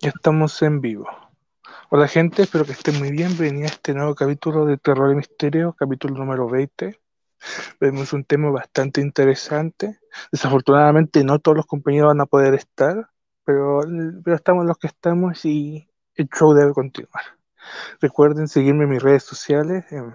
Ya estamos en vivo. Hola gente, espero que estén muy bien. Venía a este nuevo capítulo de Terror y Misterio, capítulo número 20. Vemos un tema bastante interesante. Desafortunadamente no todos los compañeros van a poder estar, pero, pero estamos los que estamos y el show debe continuar. Recuerden seguirme en mis redes sociales, en,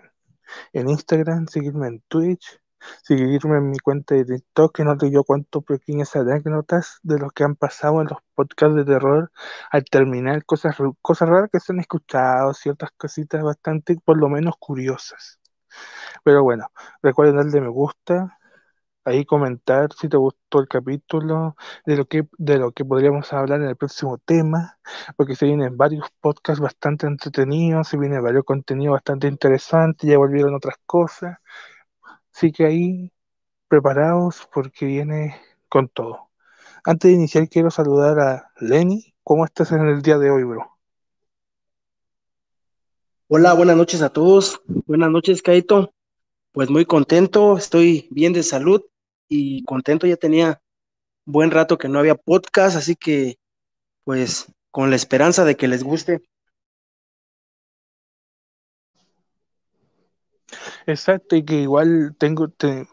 en Instagram, seguirme en Twitch, seguirme en mi cuenta de TikTok, que no te yo cuánto pequeñas anécdotas de lo que han pasado en los podcasts de terror al terminar, cosas, cosas raras que se han escuchado, ciertas cositas bastante, por lo menos curiosas. Pero bueno, recuerden darle me gusta, ahí comentar si te gustó el capítulo, de lo que, de lo que podríamos hablar en el próximo tema, porque se vienen varios podcasts bastante entretenidos, se viene varios contenidos bastante interesantes, ya volvieron otras cosas. Así que ahí preparados porque viene con todo. Antes de iniciar quiero saludar a Lenny. ¿Cómo estás en el día de hoy, bro? Hola, buenas noches a todos. Buenas noches, Kaito. Pues muy contento, estoy bien de salud y contento. Ya tenía buen rato que no había podcast, así que pues con la esperanza de que les guste. Exacto, y que igual tengo, te,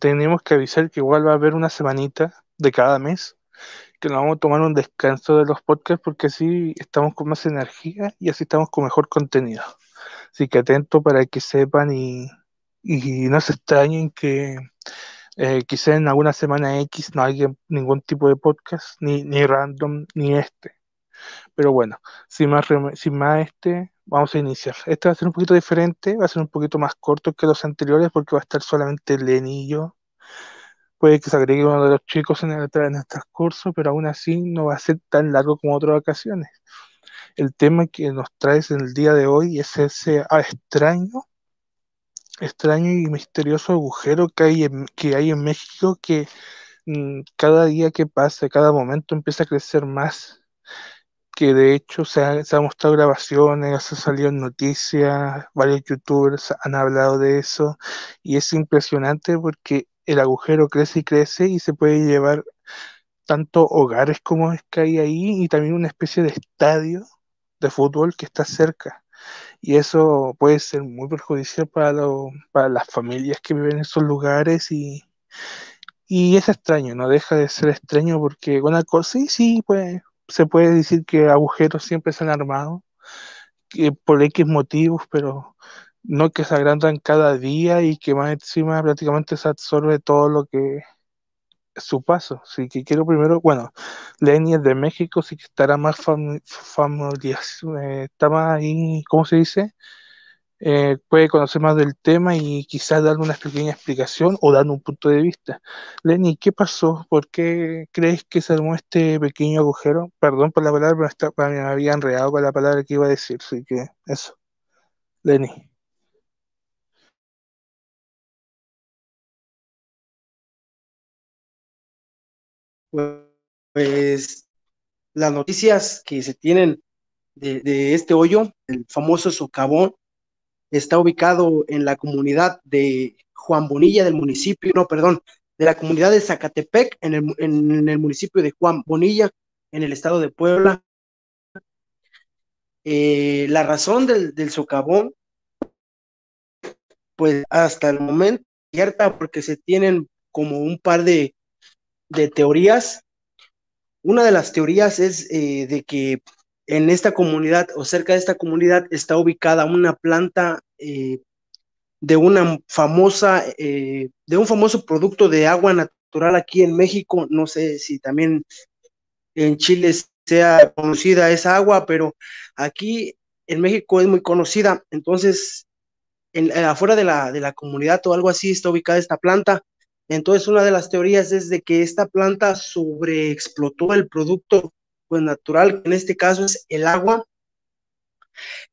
tenemos que avisar que igual va a haber una semanita de cada mes, que nos vamos a tomar un descanso de los podcasts porque así estamos con más energía y así estamos con mejor contenido. Así que atento para que sepan y, y no se extrañen que eh, quizá en alguna semana X no haya ningún tipo de podcast, ni, ni random, ni este. Pero bueno, sin más, sin más este, vamos a iniciar. Este va a ser un poquito diferente, va a ser un poquito más corto que los anteriores porque va a estar solamente yo. Puede que se agregue uno de los chicos en el, transcurso, pero aún así no va a ser tan largo como otras ocasiones. El tema que nos traes en el día de hoy es ese ah, extraño, extraño y misterioso agujero que hay en, que hay en México que mmm, cada día que pasa, cada momento empieza a crecer más que de hecho se, ha, se han mostrado grabaciones, se salido en noticias, varios youtubers han hablado de eso y es impresionante porque el agujero crece y crece y se puede llevar tanto hogares como es que hay ahí y también una especie de estadio de fútbol que está cerca. Y eso puede ser muy perjudicial para, lo, para las familias que viven en esos lugares y, y es extraño, no deja de ser extraño porque una cosa, sí, sí, pues se puede decir que agujeros siempre se han armado que por X motivos, pero no que se agrandan cada día y que más encima prácticamente se absorbe todo lo que es su paso. Así que quiero primero, bueno, Lenny es de México, sí que estará más fam familiar, eh, está más ahí, ¿cómo se dice? Eh, puede conocer más del tema y quizás dar una pequeña explicación o dar un punto de vista. Lenny, ¿qué pasó? ¿Por qué crees que se armó este pequeño agujero? Perdón por la palabra, pero me había enredado con la palabra que iba a decir, así que eso. Lenny. Pues las noticias que se tienen de, de este hoyo, el famoso socavón, está ubicado en la comunidad de Juan Bonilla del municipio, no, perdón, de la comunidad de Zacatepec, en el, municipio de Juan Bonilla, en el estado de Puebla. Eh, la razón del, socavón, pues hasta el momento cierta, porque se tienen como un par de, de teorías. Una de las teorías es eh, de que en esta comunidad o cerca de esta comunidad está ubicada una planta eh, de una famosa, eh, de un famoso producto de agua natural aquí en México. No sé si también en Chile sea conocida esa agua, pero aquí en México es muy conocida. Entonces, en, afuera de la, de la comunidad o algo así está ubicada esta planta. Entonces, una de las teorías es de que esta planta sobreexplotó el producto pues natural, en este caso es el agua,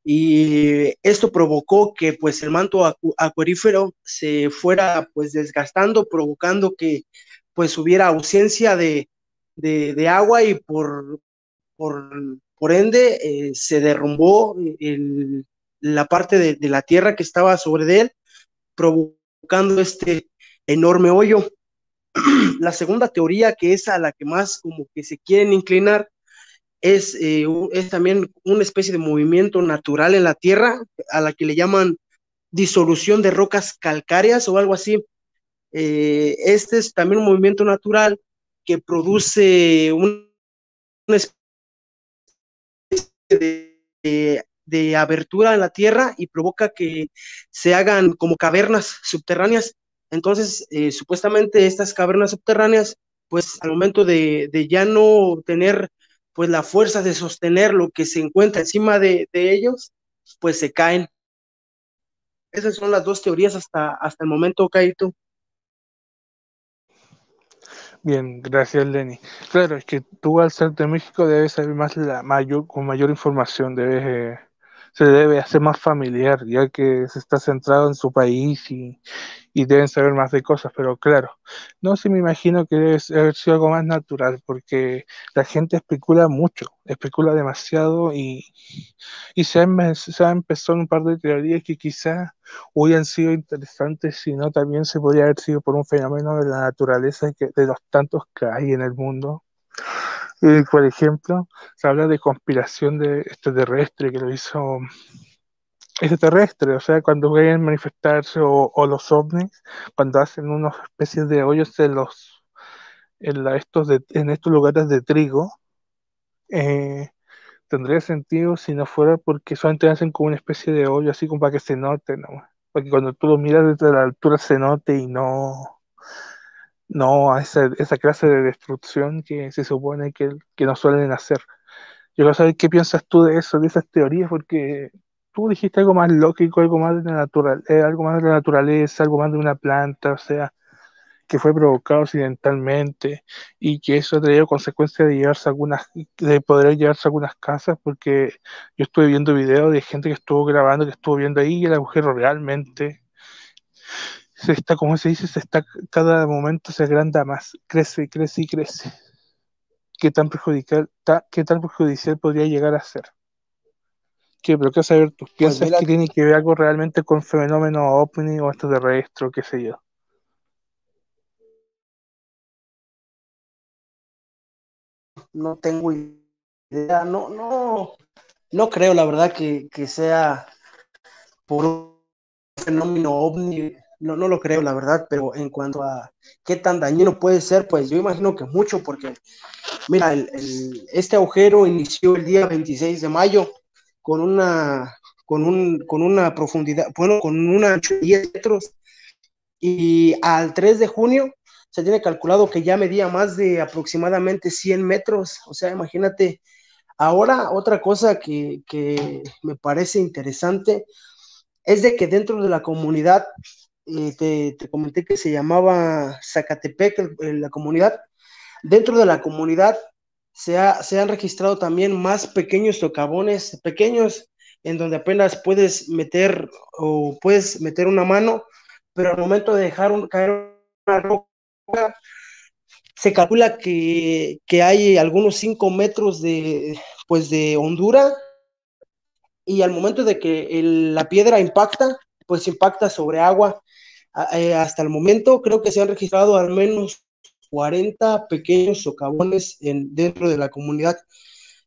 y esto provocó que pues el manto acu se fuera pues desgastando, provocando que pues hubiera ausencia de, de, agua y por, por, por ende eh, se derrumbó el, la parte de, de, la tierra que estaba sobre él, provocando este enorme hoyo. la segunda teoría, que es a la que más como que se quieren inclinar, es, eh, es también una especie de movimiento natural en la Tierra, a la que le llaman disolución de rocas calcáreas o algo así. Eh, este es también un movimiento natural que produce una especie de, de, abertura en la tierra y provoca que se hagan como cavernas subterráneas. Entonces, eh, supuestamente estas cavernas subterráneas, pues al momento de, de, ya no tener pues la fuerza de sostener lo que se encuentra encima de, ellos, pues se caen. Esas son las dos teorías hasta, hasta el momento, Kaito. Bien, gracias Lenny. Claro, es que tú al ser de México debes saber más la mayor, con mayor información, debes, eh, se debe hacer más familiar, ya que se está centrado en su país y, y deben saber más de cosas, pero claro, no sé, me imagino que debe haber sido algo más natural, porque la gente especula mucho, especula demasiado y, y se, ha, se empezado un par de teorías que quizás hubieran sido interesantes, si no también se podría haber sido por un fenómeno de la naturaleza de los tantos que hay en el mundo. Y, por ejemplo, se habla de conspiración de extraterrestre que lo hizo extraterrestre, o sea, cuando ven manifestarse o, o, los ovnis, cuando hacen unas especies de hoyos en los en, la, estos, de, en estos lugares de trigo, eh, tendría sentido si no fuera porque solamente hacen como una especie de hoyo así como para que se note, ¿no? Porque cuando tú lo miras desde la altura se note y no no a esa, esa clase de destrucción que se supone que, que no suelen hacer. Yo quiero saber qué piensas tú de eso, de esas teorías, porque tú dijiste algo más lógico, algo más de la natural, eh, algo más de la naturaleza, algo más de una planta, o sea, que fue provocado accidentalmente y que eso ha traído consecuencias de llevarse algunas, de poder llevarse algunas casas, porque yo estuve viendo videos de gente que estuvo grabando, que estuvo viendo ahí el agujero realmente se está, como se dice, se está, cada momento se agranda más, crece, crece y crece. ¿Qué tan perjudicial, ta, qué tan perjudicial podría llegar a ser? ¿Qué, pero qué saber tú? ¿Piensas pues que tiene que ver algo realmente con fenómeno ovni o extraterrestre o qué sé yo? No tengo idea, no, no, no creo la verdad que, que sea por un fenómeno ovni, no, no lo creo la verdad, pero en cuanto a qué tan dañino puede ser, pues yo imagino que mucho, porque mira, el, este agujero inició el día 26 de mayo con una, con, un, con una profundidad, bueno, con una ancho de 10 metros, y al 3 de junio se tiene calculado que ya medía más de aproximadamente 100 metros, o sea, imagínate. Ahora, otra cosa que, que me parece interesante es de que dentro de la comunidad, eh, te, comenté que se llamaba Zacatepec, la comunidad, dentro de la comunidad se, ha, se, han registrado también más pequeños socavones, pequeños, en donde apenas puedes meter o puedes meter una mano, pero al momento de dejar caer una roca, se calcula que, que hay algunos 5 metros de, pues de hondura y al momento de que la piedra impacta, pues impacta sobre agua. Eh, hasta el momento creo que se han registrado al menos 40 pequeños socavones en, dentro de la comunidad.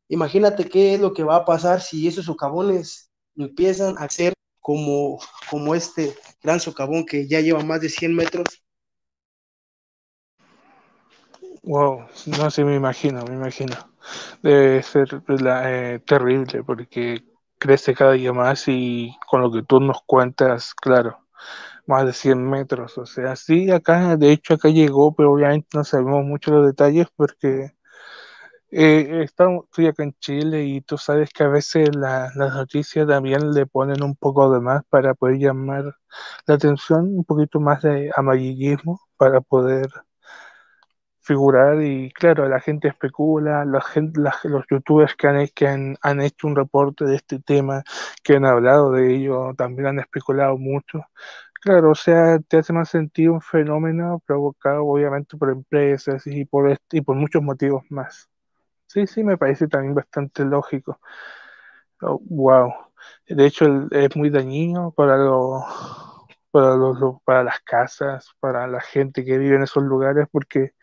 Imagínate qué es lo que va a pasar si esos socavones empiezan a ser como, como este gran socavón que ya lleva más de 100 metros Wow, no sé, me imagino, me imagino. Debe ser la, eh, terrible porque crece cada día más y con lo que tú nos cuentas, claro, más de 100 metros. O sea, sí, acá, de hecho, acá llegó, pero obviamente no sabemos mucho los detalles porque eh, estamos, estoy acá en Chile y tú sabes que a veces la, las noticias también le ponen un poco de más para poder llamar la atención, un poquito más de amarillismo para poder figurar y claro, la gente especula, la los youtubers que, han, que han, han, hecho un reporte de este tema, que han hablado de ello, también han especulado mucho. Claro, o sea, te hace más sentido un fenómeno provocado obviamente por empresas y por, este, y por muchos motivos más. Sí, sí, me parece también bastante lógico. Oh, wow. De hecho, es muy dañino para los para, los, para las casas, para la gente que vive en esos lugares, porque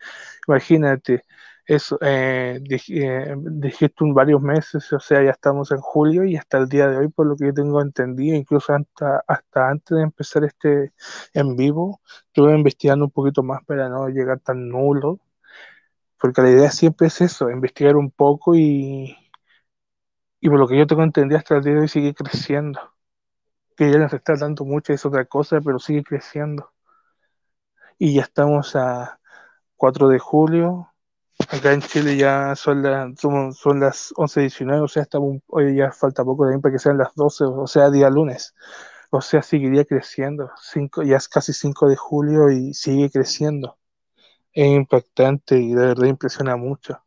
imagínate, eso, eh, eh, dijiste varios meses, o sea, ya estamos en julio y hasta el día de hoy, por lo que yo tengo entendido, incluso hasta, hasta antes de empezar este en vivo, estuve investigando un poquito más para no llegar tan nulo, porque la idea siempre es eso, investigar un poco y, y por lo que yo tengo entendido hasta el día de hoy sigue creciendo. Que ya no se está dando mucho, es otra cosa, pero sigue creciendo. Y ya estamos a 4 de julio, Acá en Chile ya son, las son, son las 11.19, o sea, estamos, hoy ya falta poco también para que sean las 12, o sea, día lunes. O sea, seguiría creciendo. Cinco, ya es casi 5 de julio y sigue creciendo. Es impactante y de verdad impresiona mucho.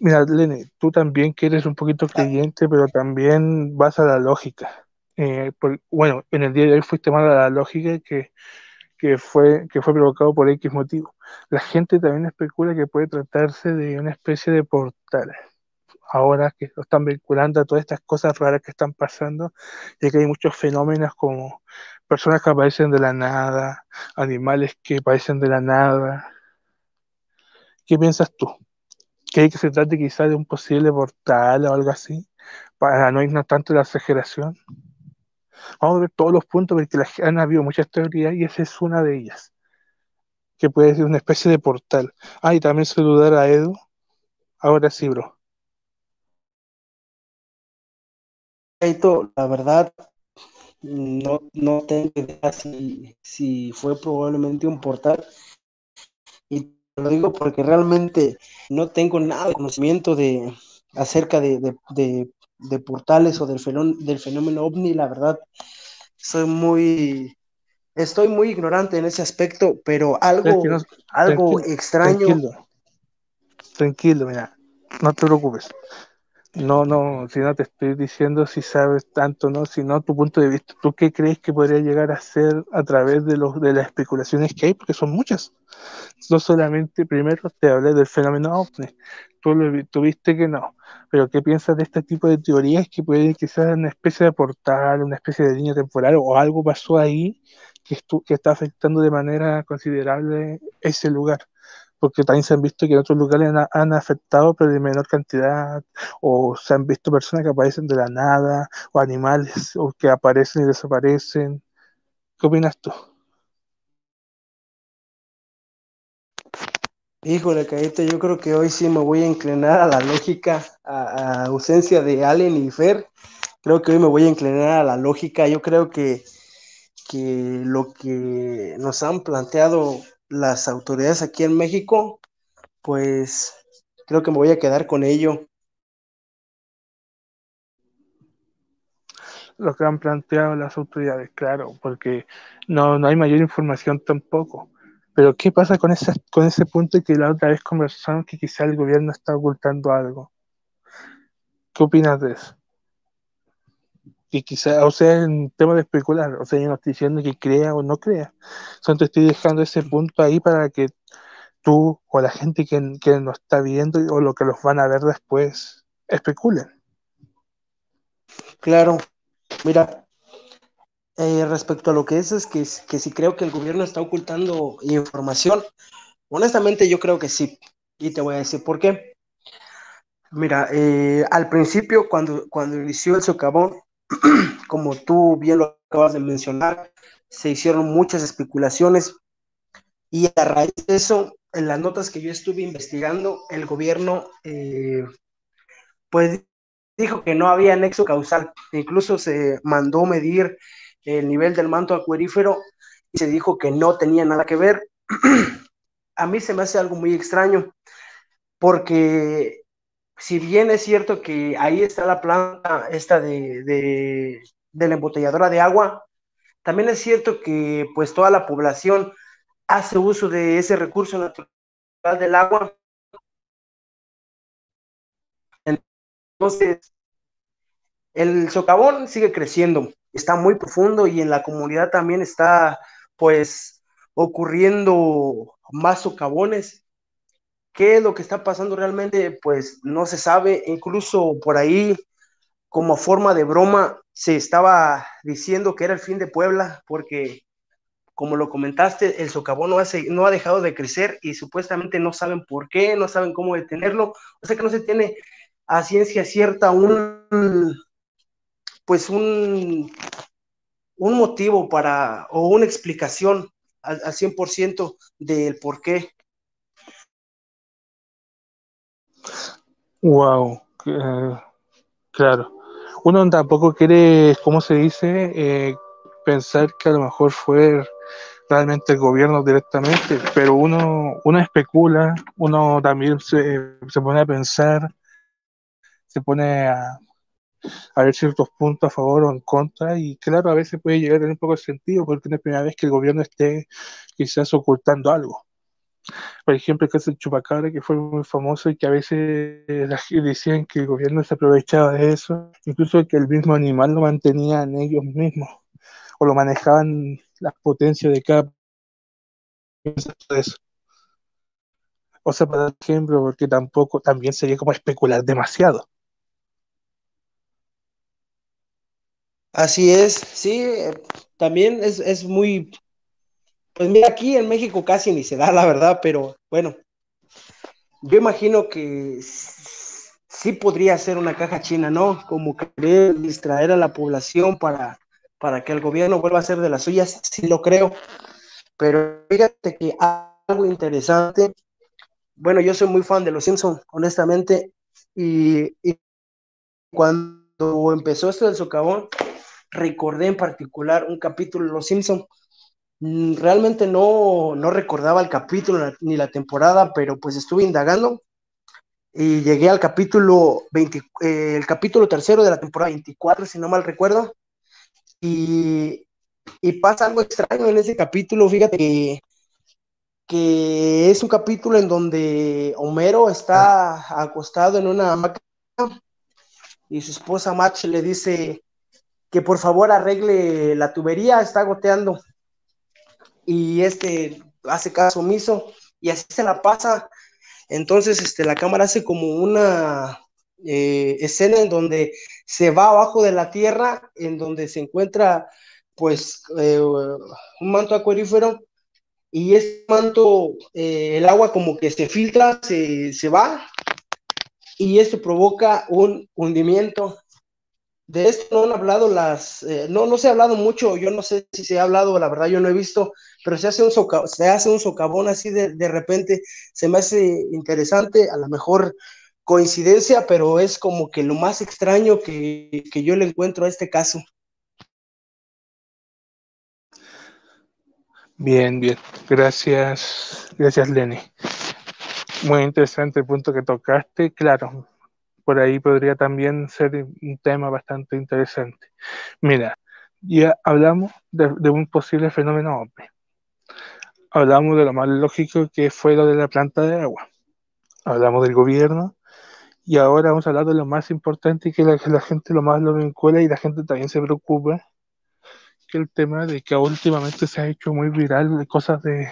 Mira, Lene, tú también que eres un poquito creyente, pero también vas a la lógica. Eh, por, bueno, en el día de hoy fuiste más a la lógica que que fue, que fue provocado por X motivo. La gente también especula que puede tratarse de una especie de portal. Ahora que lo están vinculando a todas estas cosas raras que están pasando, ya que hay muchos fenómenos como personas que aparecen de la nada, animales que aparecen de la nada. ¿Qué piensas tú? ¿Cree que se trate quizás de un posible portal o algo así? Para no irnos tanto la exageración. Vamos a ver todos los puntos porque han habido muchas teorías y esa es una de ellas, que puede ser una especie de portal. Ah, y también saludar a Edu. Ahora sí, bro. La verdad, no, no tengo idea si, si fue probablemente un portal. Lo digo porque realmente no tengo nada de conocimiento de acerca de, de de portales o del fenómeno, del fenómeno ovni, la verdad, soy muy, estoy muy ignorante en ese aspecto, pero algo, algo extraño. Tranquilo, tranquilo, mira, no te preocupes. No, no, si no te estoy diciendo si sabes tanto, no, sino tu punto de vista. ¿Tú qué crees que podría llegar a ser a través de, los, de las especulaciones que hay? Porque son muchas. No solamente, primero te hablé del fenómeno ovni, tú lo tuviste que no, pero ¿qué piensas de este tipo de teorías que puede que sea una especie de portal, una especie de línea temporal o algo pasó ahí que, que está afectando de manera considerable ese lugar? Porque también se han visto que en otros lugares han, afectado, pero de menor cantidad, o se han visto personas que aparecen de la nada, o animales o que aparecen y desaparecen. ¿Qué opinas tú? Híjole, Caíto, yo creo que hoy sí me voy a inclinar a la lógica, a, ausencia de Allen y Fer. Creo que hoy me voy a inclinar a la lógica. Yo creo que, que lo que nos han planteado las autoridades aquí en México, pues creo que me voy a quedar con ello. Lo que han planteado las autoridades, claro, porque no, no hay mayor información tampoco pero ¿qué pasa con ese, con ese punto que la otra vez conversamos que quizá el gobierno está ocultando algo? ¿Qué opinas de eso? Y quizá, o sea, en tema de especular, o sea, yo no estoy diciendo que crea o no crea, solo te estoy dejando ese punto ahí para que tú o la gente que, que nos está viendo o lo que los van a ver después especulen. Claro, mira, eh, respecto a lo que es, es que, que si creo que el gobierno está ocultando información, honestamente yo creo que sí. Y te voy a decir por qué. Mira, eh, al principio, cuando, cuando inició el socavón, como tú bien lo acabas de mencionar, se hicieron muchas especulaciones y a raíz de eso, en las notas que yo estuve investigando, el gobierno eh, pues dijo que no había nexo causal. Incluso se mandó medir el nivel del manto acuífero y se dijo que no tenía nada que ver. a mí se me hace algo muy extraño, porque si bien es cierto que ahí está la planta esta de, de, la embotelladora de agua, también es cierto que pues toda la población hace uso de ese recurso natural del agua. Entonces, el socavón sigue creciendo está muy profundo y en la comunidad también está pues ocurriendo más socavones. ¿Qué es lo que está pasando realmente? Pues no se sabe, incluso por ahí como forma de broma se estaba diciendo que era el fin de Puebla porque como lo comentaste, el socavón no, hace, no ha dejado de crecer y supuestamente no saben por qué, no saben cómo detenerlo. O sea que no se tiene a ciencia cierta un, pues un, un motivo para, o una explicación al, al 100% del por qué. Wow, claro. Uno tampoco quiere, ¿cómo se dice? Eh, pensar que a lo mejor fue realmente el gobierno directamente, pero uno, uno especula, uno también se, se pone a pensar, se pone a, a ver ciertos puntos a favor o en contra, y claro, a veces puede llegar a tener un poco de sentido, porque no es la primera vez que el gobierno esté quizás ocultando algo. Por ejemplo, el caso del Chupacabra, que fue muy famoso y que a veces decían que el gobierno se aprovechaba de eso, incluso que el mismo animal lo mantenían ellos mismos o lo manejaban las potencias de cada. O sea, para ejemplo, porque tampoco, también sería como especular demasiado. Así es, sí, también es, es muy, pues mira, aquí en México casi ni se da, la verdad, pero bueno, yo imagino que sí podría ser una caja china, ¿no? Como querer distraer a la población para, para que el gobierno vuelva a ser de las suyas, sí lo creo. Pero fíjate que algo interesante, bueno, yo soy muy fan de Los Simpsons, honestamente, y, y cuando empezó esto del socavón, recordé en particular un capítulo de Los Simpsons realmente no, no recordaba el capítulo ni la temporada, pero pues estuve indagando y llegué al capítulo 20, eh, el capítulo tercero de la temporada 24, si no mal recuerdo, y, y pasa algo extraño en ese capítulo, fíjate que, que es un capítulo en donde Homero está acostado en una hamaca y su esposa Match le dice que por favor arregle la tubería, está goteando y este hace caso omiso y así se la pasa. Entonces, este, la cámara hace como una eh, escena en donde se va abajo de la tierra, en donde se encuentra pues eh, un manto acuarífero y ese manto, eh, el agua como que se filtra, se, se va y esto provoca un hundimiento de esto no han hablado las, eh, no, no se ha hablado mucho, yo no sé si se ha hablado, la verdad yo no he visto, pero se hace un, se hace un socavón así de, de repente, se me hace interesante, a lo mejor coincidencia, pero es como que lo más extraño que, que yo le encuentro a este caso. Bien, bien, gracias, gracias Lenny. Muy interesante el punto que tocaste, claro, por ahí podría también ser un tema bastante interesante. Mira, ya hablamos de, de un posible fenómeno hombre. Hablamos de lo más lógico que fue lo de la planta de agua. Hablamos del gobierno y ahora vamos a hablar de lo más importante y que la, la gente lo más lo vincula y la gente también se preocupa, que el tema de que últimamente se ha hecho muy viral de cosas de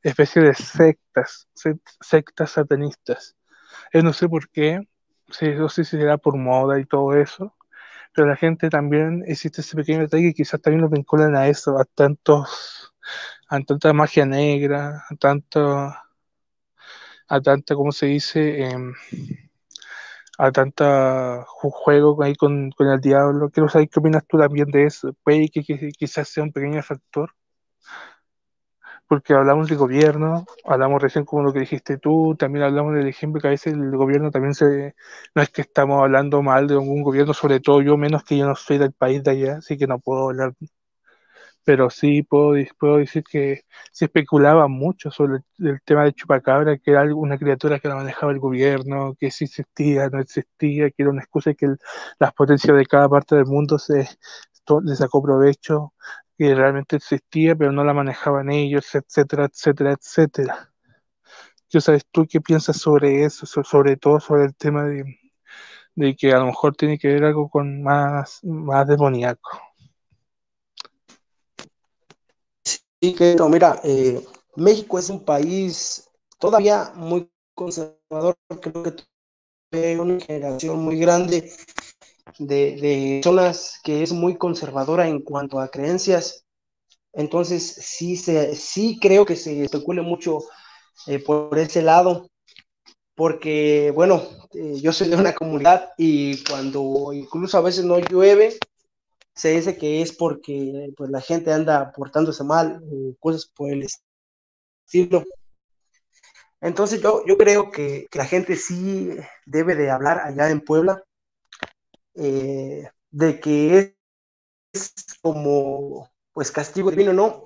especie de sectas, sectas satanistas. Yo no sé por qué, sí, sé si será por moda y todo eso, pero la gente también existe ese pequeño detalle que quizás también lo vinculan a eso, a tantos, a tanta magia negra, a tanto, a tanta, ¿cómo se dice? Eh, a tanta juego ahí con, con, el diablo. Quiero saber qué opinas tú también de eso. Puede que quizás sea un pequeño factor porque hablamos de gobierno, hablamos recién como lo que dijiste tú, también hablamos del ejemplo que a veces el gobierno también se, no es que estamos hablando mal de algún gobierno, sobre todo yo, menos que yo no soy del país de allá, así que no puedo hablar, pero sí puedo, decir que se especulaba mucho sobre el, el tema de Chupacabra, que era una criatura que la manejaba el gobierno, que si existía, no existía, que era una excusa que el, las potencias de cada parte del mundo se le sacó provecho que realmente existía, pero no la manejaban ellos, etcétera, etcétera, etcétera. ¿Qué sabes tú qué piensas sobre eso, sobre todo sobre el tema de, de que a lo mejor tiene que ver algo con más, más demoníaco? Sí, que mira, eh, México es un país todavía muy conservador, creo que una generación muy grande de, de personas que es muy conservadora en cuanto a creencias. Entonces, sí, se, sí creo que se especule mucho eh, por ese lado, porque, bueno, eh, yo soy de una comunidad y cuando incluso a veces no llueve, se dice que es porque pues, la gente anda portándose mal, o cosas por el estilo. Entonces yo, yo creo que, la gente sí debe de hablar allá en Puebla eh, de que es como pues castigo divino, ¿no?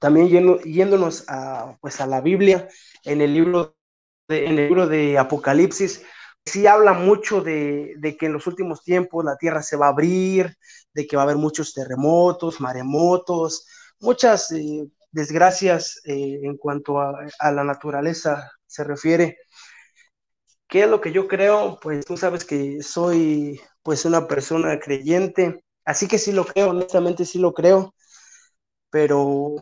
También yendo, yéndonos a, pues, a la Biblia, en el libro de, en el libro de Apocalipsis, sí habla mucho de, de, que en los últimos tiempos la tierra se va a abrir, de que va a haber muchos terremotos, maremotos, muchas eh, desgracias eh, en cuanto a, a, la naturaleza se refiere. ¿Qué es lo que yo creo? Pues tú sabes que soy pues una persona creyente, así que sí lo creo, honestamente sí lo creo, pero,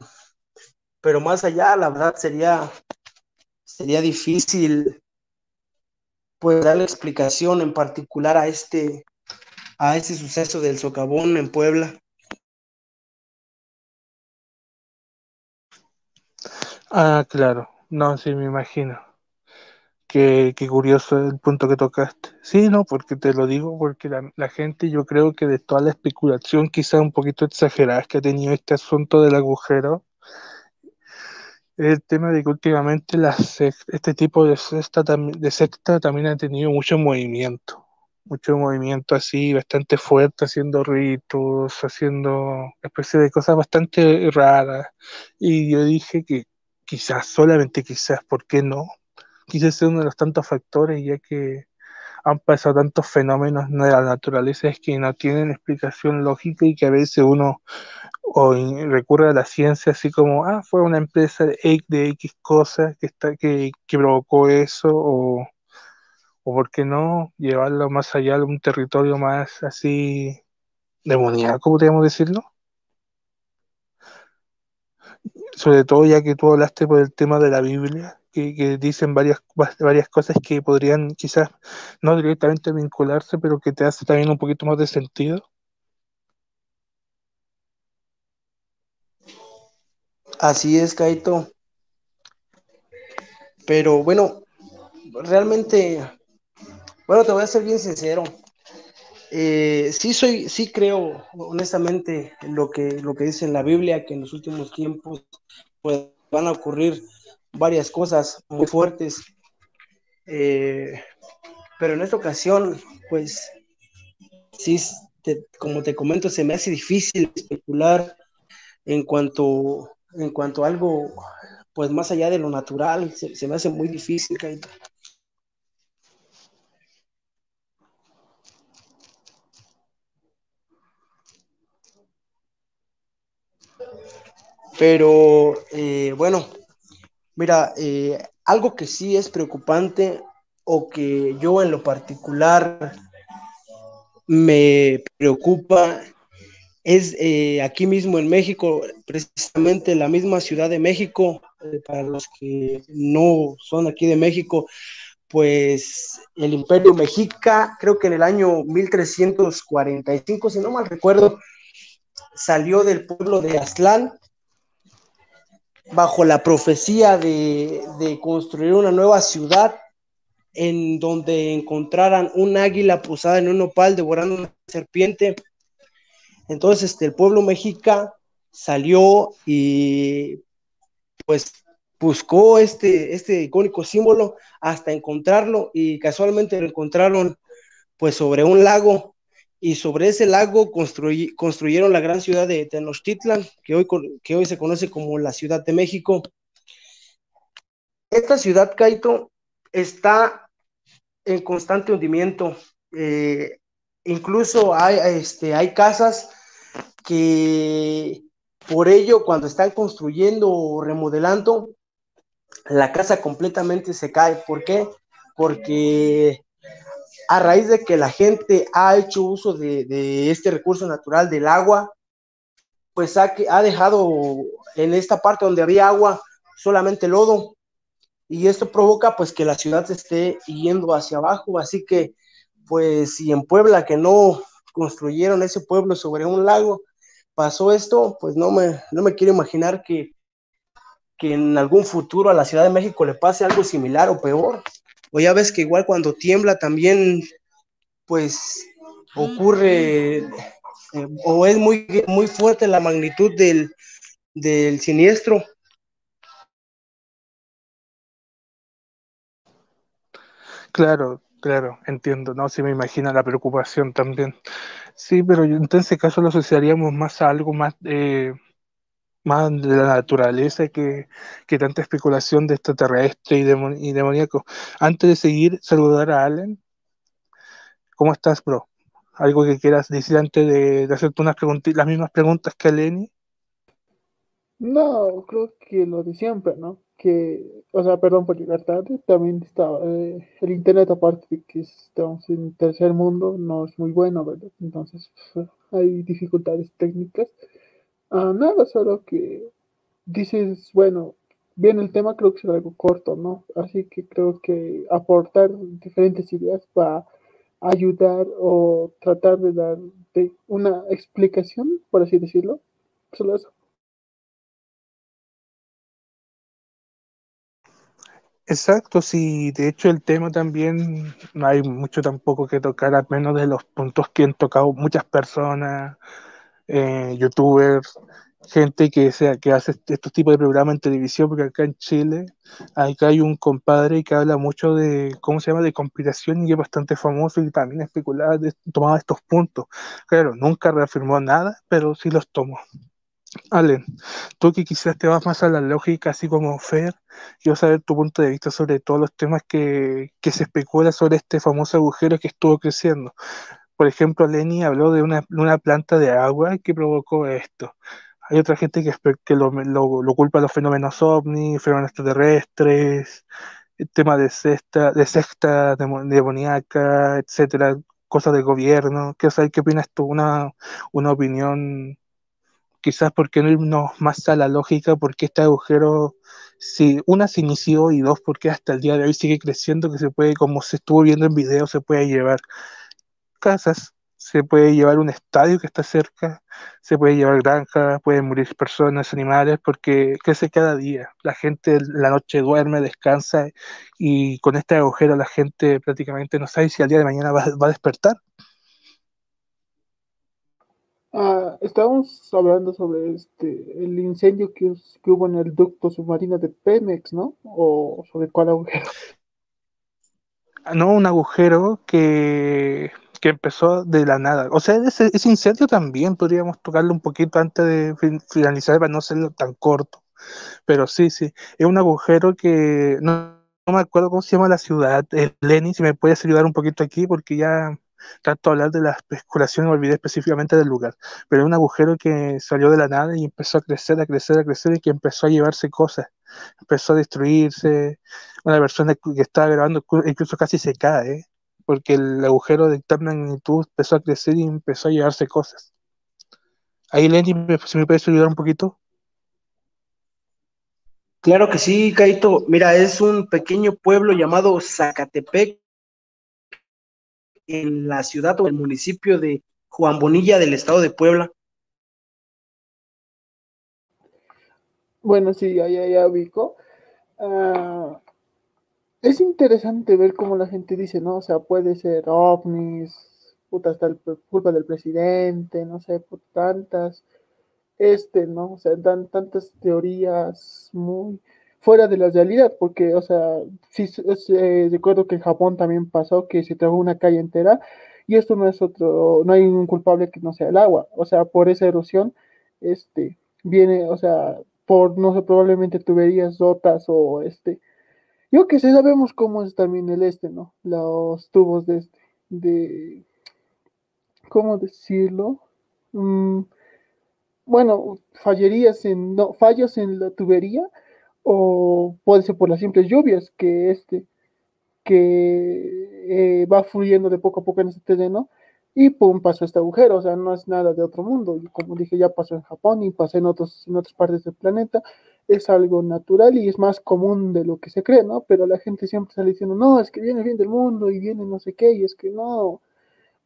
pero más allá, la verdad sería, sería difícil pues darle explicación en particular a este, a ese suceso del socavón en Puebla. Ah, claro, no, sí, me imagino. Qué, curioso el punto que tocaste. Sí, no, porque te lo digo, porque la, gente, yo creo que de toda la especulación, quizá un poquito exagerada que ha tenido este asunto del agujero, el tema de que últimamente este tipo de secta, de secta también ha tenido mucho movimiento, mucho movimiento así, bastante fuerte, haciendo ritos, haciendo especie de cosas bastante raras. Y yo dije que quizás, solamente quizás, ¿por qué no? Quizás sea uno de los tantos factores, ya que han pasado tantos fenómenos de la naturaleza es que no tienen explicación lógica y que a veces uno o recurre a la ciencia así como, ah, fue una empresa de X, de X cosas que, está, que, que provocó eso, o, o por qué no llevarlo más allá de un territorio más así demoníaco, podríamos decirlo. Sobre todo ya que tú hablaste por el tema de la Biblia, que, dicen varias, varias cosas que podrían quizás no directamente vincularse, pero que te hace también un poquito más de sentido. Así es, Kaito. Pero bueno, realmente, bueno, te voy a ser bien sincero. Eh, sí soy, sí creo honestamente en lo que, lo que dice en la Biblia, que en los últimos tiempos pues, van a ocurrir varias cosas muy fuertes. Eh, pero en esta ocasión, pues, sí, como te comento, se me hace difícil especular en cuanto, en cuanto a algo, pues, más allá de lo natural, se, me hace muy difícil. Pero, eh, bueno, Mira, eh, algo que sí es preocupante o que yo en lo particular me preocupa es eh, aquí mismo en México, precisamente la misma Ciudad de México, para los que no son aquí de México, pues el Imperio Mexica, creo que en el año 1345, si no mal recuerdo, salió del pueblo de Aztlán bajo la profecía de, de, construir una nueva ciudad en donde encontraran un águila posada en un opal devorando una serpiente. Entonces este, el pueblo mexica salió y pues buscó este, este icónico símbolo hasta encontrarlo y casualmente lo encontraron pues sobre un lago y sobre ese lago construy, construyeron la gran ciudad de Tenochtitlan, que hoy, se conoce como la Ciudad de México. Esta ciudad, Kaito, está en constante hundimiento. Eh, incluso hay, este, hay casas que por ello, cuando están construyendo o remodelando, la casa completamente se cae. ¿Por qué? Porque a raíz de que la gente ha hecho uso de, este recurso natural del agua, pues ha, ha, dejado en esta parte donde había agua solamente lodo y esto provoca pues que la ciudad se esté yendo hacia abajo, así que pues si en Puebla que no construyeron ese pueblo sobre un lago, pasó esto, pues no me, no me quiero imaginar que, que en algún futuro a la Ciudad de México le pase algo similar o peor. O ya ves que igual cuando tiembla también, pues ocurre eh, o es muy, muy fuerte la magnitud del, del siniestro. Claro, claro, entiendo, ¿no? Sí me imagino la preocupación también. Sí, pero yo, en ese caso lo asociaríamos más a algo más, eh, más de la naturaleza que, que tanta especulación de extraterrestre y, y demoníaco. Antes de seguir, saludar a Allen. ¿Cómo estás, bro? ¿Algo que quieras decir antes de, de hacerte unas las mismas preguntas que a Lenny? No, creo que lo de siempre, ¿no? Que, o sea, perdón por llegar tarde, también estaba, eh, el internet aparte de que estamos en tercer mundo, no es muy bueno, ¿verdad? Entonces, pues, hay dificultades técnicas. Ah, nada, solo que dices, bueno, bien el tema creo que será algo corto, ¿no? Así que creo que aportar diferentes ideas va a ayudar o tratar de dar una explicación, por así decirlo. Solo eso. Exacto, sí, de hecho el tema también no hay mucho tampoco que tocar, al menos de los puntos que han tocado muchas personas, eh, youtubers, gente que, sea, que hace estos tipos de programas en televisión, porque acá en Chile, acá hay un compadre que habla mucho de, ¿cómo se llama?, de conspiración y es bastante famoso y también especulaba, tomaba estos puntos. Claro, nunca reafirmó nada, pero sí los tomó. Allen, tú que quizás te vas más a la lógica, así como Fer, quiero saber tu punto de vista sobre todos los temas que, que se especula sobre este famoso agujero que estuvo creciendo. Por ejemplo, Lenny habló de una, planta de agua que provocó esto. Hay otra gente que, lo, lo, lo, culpa a los fenómenos ovni, fenómenos extraterrestres, el tema de sexta, de sexta demoníaca, etcétera, cosas del gobierno. Qué opinas tú, una, una opinión quizás porque no irnos más a la lógica, porque este agujero, si una se inició y dos, porque hasta el día de hoy sigue creciendo, que se puede, como se estuvo viendo en video, se puede llevar casas, se puede llevar un estadio que está cerca, se puede llevar granjas, pueden morir personas, animales, porque crece cada día. La gente la noche duerme, descansa y con este agujero la gente prácticamente no sabe si al día de mañana va, va a despertar. Ah, estábamos hablando sobre este el incendio que, que, hubo en el ducto submarino de Pemex, ¿no? ¿O sobre cuál agujero? Ah, no, un agujero que, que empezó de la nada. O sea, ese, ese, incendio también podríamos tocarlo un poquito antes de finalizar para no ser tan corto. Pero sí, sí, es un agujero que no, me acuerdo cómo se llama la ciudad. Lenny, si me puedes ayudar un poquito aquí, porque ya tanto hablar de la especulación, me olvidé específicamente del lugar, pero es un agujero que salió de la nada y empezó a crecer, a crecer, a crecer y que empezó a llevarse cosas, empezó a destruirse, una persona que estaba grabando incluso casi se cae, porque el agujero de tal magnitud empezó a crecer y empezó a llevarse cosas. Ahí Lenny, si me puedes ayudar un poquito. Claro que sí, Caito. Mira, es un pequeño pueblo llamado Zacatepec, en la ciudad o el municipio de Juan Bonilla del estado de Puebla. Bueno, sí, ya, ya, ya ubico. Uh, es interesante ver cómo la gente dice, ¿no? O sea, puede ser ovnis, puta, hasta el, culpa del presidente, no sé, por tantas, este, ¿no? O sea, dan tantas teorías muy fuera de la realidad, porque, o sea, sí eh, recuerdo que en Japón también pasó que se tragó una calle entera y esto no es otro, no hay un culpable que no sea el agua, o sea, por esa erosión, este, viene, o sea, por, no sé, probablemente tuberías rotas o este, yo que sé, sabemos cómo es también el este, ¿no? Los tubos de este, de, ¿cómo decirlo? Mm, bueno, fallerías en, no, fallos en la tubería, o puede ser por las simples lluvias que este que eh, va fluyendo de poco a poco en este terreno y pum pasó este agujero, o sea, no es nada de otro mundo, y como dije ya pasó en Japón y pasó en otros en otras partes del planeta, es algo natural y es más común de lo que se cree, ¿no? Pero la gente siempre sale diciendo, no, es que viene el fin del mundo y viene no sé qué, y es que no,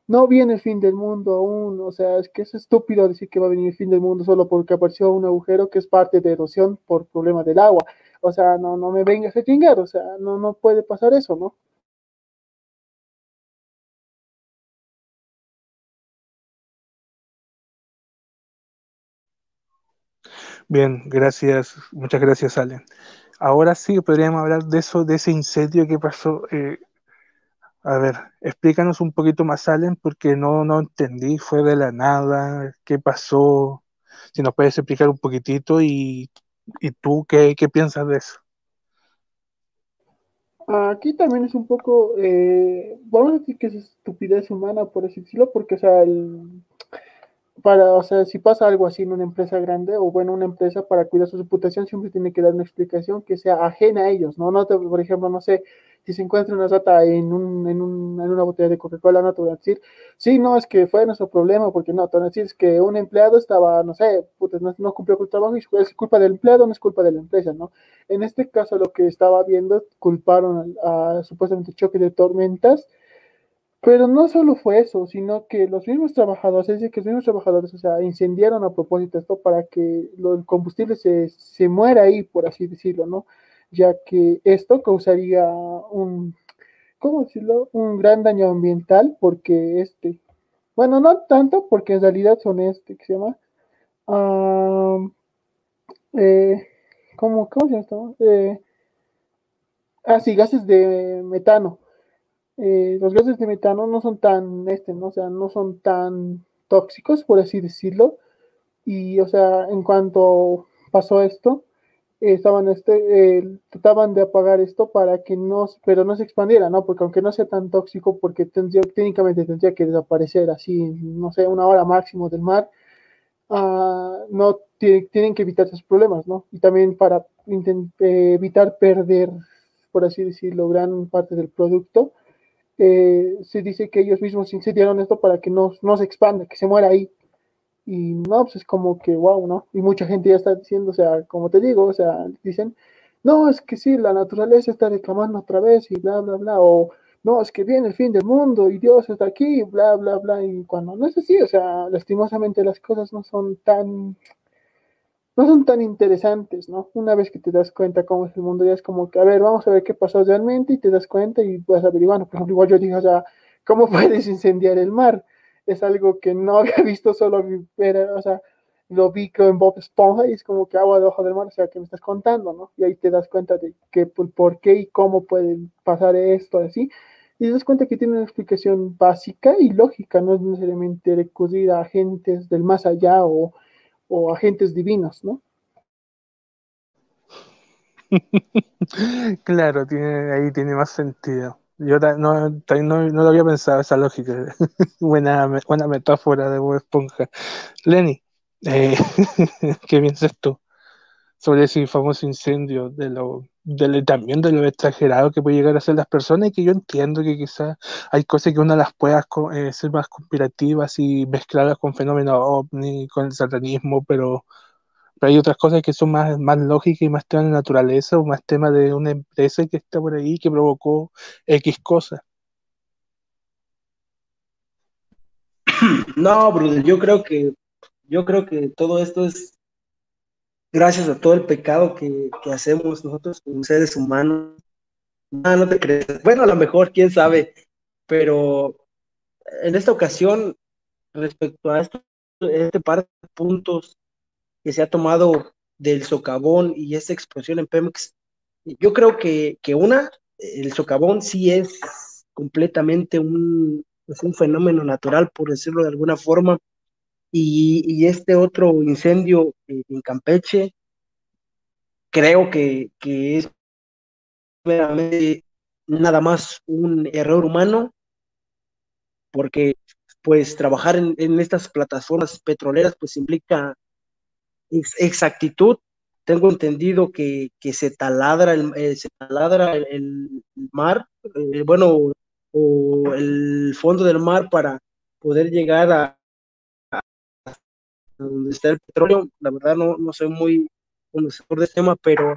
no viene el fin del mundo aún, o sea, es que es estúpido decir que va a venir el fin del mundo solo porque apareció un agujero que es parte de erosión por problemas del agua. O sea, no, no me vengas a chingar, o sea, no, no puede pasar eso, ¿no? Bien, gracias, muchas gracias, Allen. Ahora sí podríamos hablar de eso, de ese incendio que pasó. Eh, a ver, explícanos un poquito más, Allen, porque no, no entendí, fue de la nada, qué pasó, si nos puedes explicar un poquitito y, y tú qué, qué piensas de eso. Aquí también es un poco, eh, vamos a decir que es estupidez humana, por decirlo, porque, o sea, el, para, o sea, si pasa algo así en una empresa grande o bueno, una empresa para cuidar su reputación siempre tiene que dar una explicación que sea ajena a ellos, ¿no? no te, por ejemplo, no sé, si se encuentra una rata en, un, en, un, en una botella de Coca-Cola, no te voy a decir, sí, no, es que fue nuestro problema, porque no, te voy a decir es que un empleado estaba, no sé, puta, no, no, cumplió con el trabajo y es culpa del empleado, no es culpa de la empresa, ¿no? En este caso, lo que estaba viendo, culparon a, a supuestamente choque de tormentas pero no solo fue eso, sino que los mismos trabajadores, es decir, que los mismos trabajadores, o sea, incendiaron a propósito esto para que lo, el combustible se, se muera ahí, por así decirlo, ¿no? Ya que esto causaría un, ¿cómo decirlo? Un gran daño ambiental, porque este, bueno, no tanto, porque en realidad son este, que se llama, um, eh, ¿cómo, ¿cómo se llama esto? Eh, ah, sí, gases de metano eh, los gases de metano no son tan, este, ¿no? O sea, no son tan tóxicos, por así decirlo. Y, o sea, en cuanto pasó esto, estaban, este, eh, trataban de apagar esto para que no, pero no se expandiera, ¿no? Porque aunque no sea tan tóxico, porque tendría, técnicamente tendría que desaparecer así, no sé, una hora máximo del mar, uh, no tienen que evitar esos problemas, ¿no? Y también para eh, evitar perder, por así decirlo, gran parte del producto, eh, se dice que ellos mismos incendiaron esto para que no, no se expanda, que se muera ahí. Y no, pues es como que wow, ¿no? Y mucha gente ya está diciendo, o sea, como te digo, o sea, dicen, no, es que sí, la naturaleza está reclamando otra vez y bla, bla, bla, o no, es que viene el fin del mundo y Dios está aquí, bla, bla, bla, y cuando no es así, o sea, lastimosamente las cosas no son tan no son tan interesantes, ¿no? Una vez que te das cuenta cómo es el mundo, ya es como que, a ver, vamos a ver qué pasó realmente y te das cuenta y vas averiguando. Por ejemplo, igual yo dije, o sea, ¿cómo puedes incendiar el mar? Es algo que no había visto solo, o sea, lo vi en Bob Esponja y es como que agua debajo del mar, o sea, que me estás contando, ¿no? Y ahí te das cuenta de que por, por qué y cómo puede pasar esto, así. Y te das cuenta que tiene una explicación básica y lógica, no es necesariamente recurrir a agentes del más allá o o agentes divinos, ¿no? claro, ahí tiene más sentido. Yo no, lo había pensado esa lógica. buena, metáfora de Bob Esponja. Lenny, eh, ¿qué piensas tú sobre ese famoso incendio de lo, también de lo exagerado que puede llegar a ser las personas y que yo entiendo que quizás hay cosas que uno las pueda eh, ser más conspirativas y mezclarlas con fenómenos ovni, con el satanismo, pero, hay otras cosas que son más, más lógicas y más temas de naturaleza o más temas de una empresa que está por ahí que provocó X cosas. No, brother, yo creo que yo creo que todo esto es gracias a todo el pecado que, hacemos nosotros como seres humanos. No, no te crees. Bueno, a lo mejor, quién sabe, pero en esta ocasión, respecto a esto, este par de puntos que se ha tomado del socavón y esta explosión en Pemex, yo creo que, que una, el socavón sí es completamente un, un fenómeno natural, por decirlo de alguna forma, y, este otro incendio en Campeche, creo que, es nada más un error humano, porque pues trabajar en, estas plataformas petroleras pues implica exactitud. Tengo entendido que, se taladra el, eh, se taladra el, mar, eh, bueno, o el fondo del mar para poder llegar a, donde está el petróleo. La verdad no, no soy muy conocedor de este tema, pero,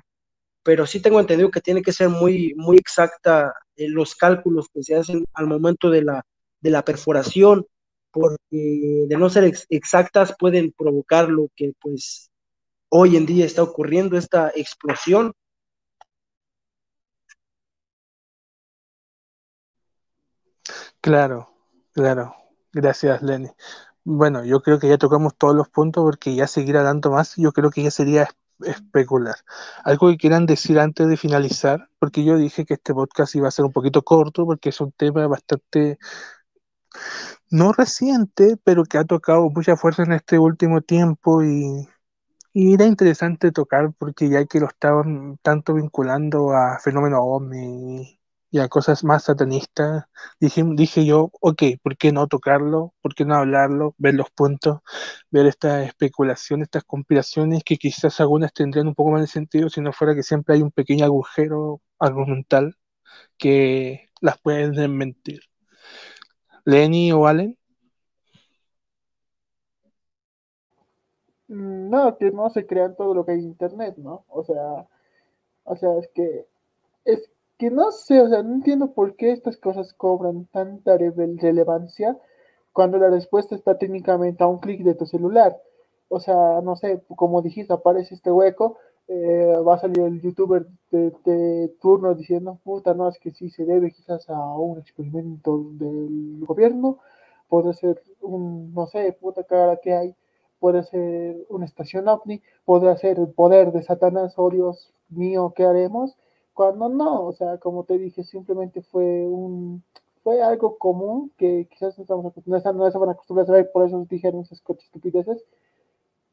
pero sí tengo entendido que tiene que ser muy, muy exacta en los cálculos que se hacen al momento de la de la perforación, porque de no ser exactas pueden provocar lo que pues hoy en día está ocurriendo, esta explosión. Claro, claro. Gracias, Lenny. Bueno, yo creo que ya tocamos todos los puntos porque ya seguir hablando más, yo creo que ya sería especular. Algo que quieran decir antes de finalizar, porque yo dije que este podcast iba a ser un poquito corto porque es un tema bastante no reciente, pero que ha tocado mucha fuerza en este último tiempo y, era interesante tocar porque ya que lo estaban tanto vinculando a fenómenos OVNI y cosas más satanistas, dije, dije yo, ok, ¿por qué no tocarlo? ¿Por qué no hablarlo? Ver los puntos, ver estas especulaciones, estas conspiraciones que quizás algunas tendrían un poco más de sentido si no fuera que siempre hay un pequeño agujero argumental que las pueden desmentir. Lenny o Allen. Mm, no, que no se crean todo lo que hay en internet, ¿no? O sea, o sea, es que es que no sé, o sea, no entiendo por qué estas cosas cobran tanta relevancia cuando la respuesta está técnicamente a un clic de tu celular. O sea, no sé, como dijiste, aparece este hueco, eh, va a salir el youtuber de, turno diciendo, puta, no, es que sí se debe quizás a un experimento del gobierno, puede ser un, no sé, puta cara que hay, puede ser una estación ovni, puede ser el poder de Satanás, Dios mío, ¿qué haremos? Cuando no, o sea, como te dije, simplemente fue un, fue algo común que quizás no estamos están, no acostumbrados a ver, por eso dijeron esas coches estupideces,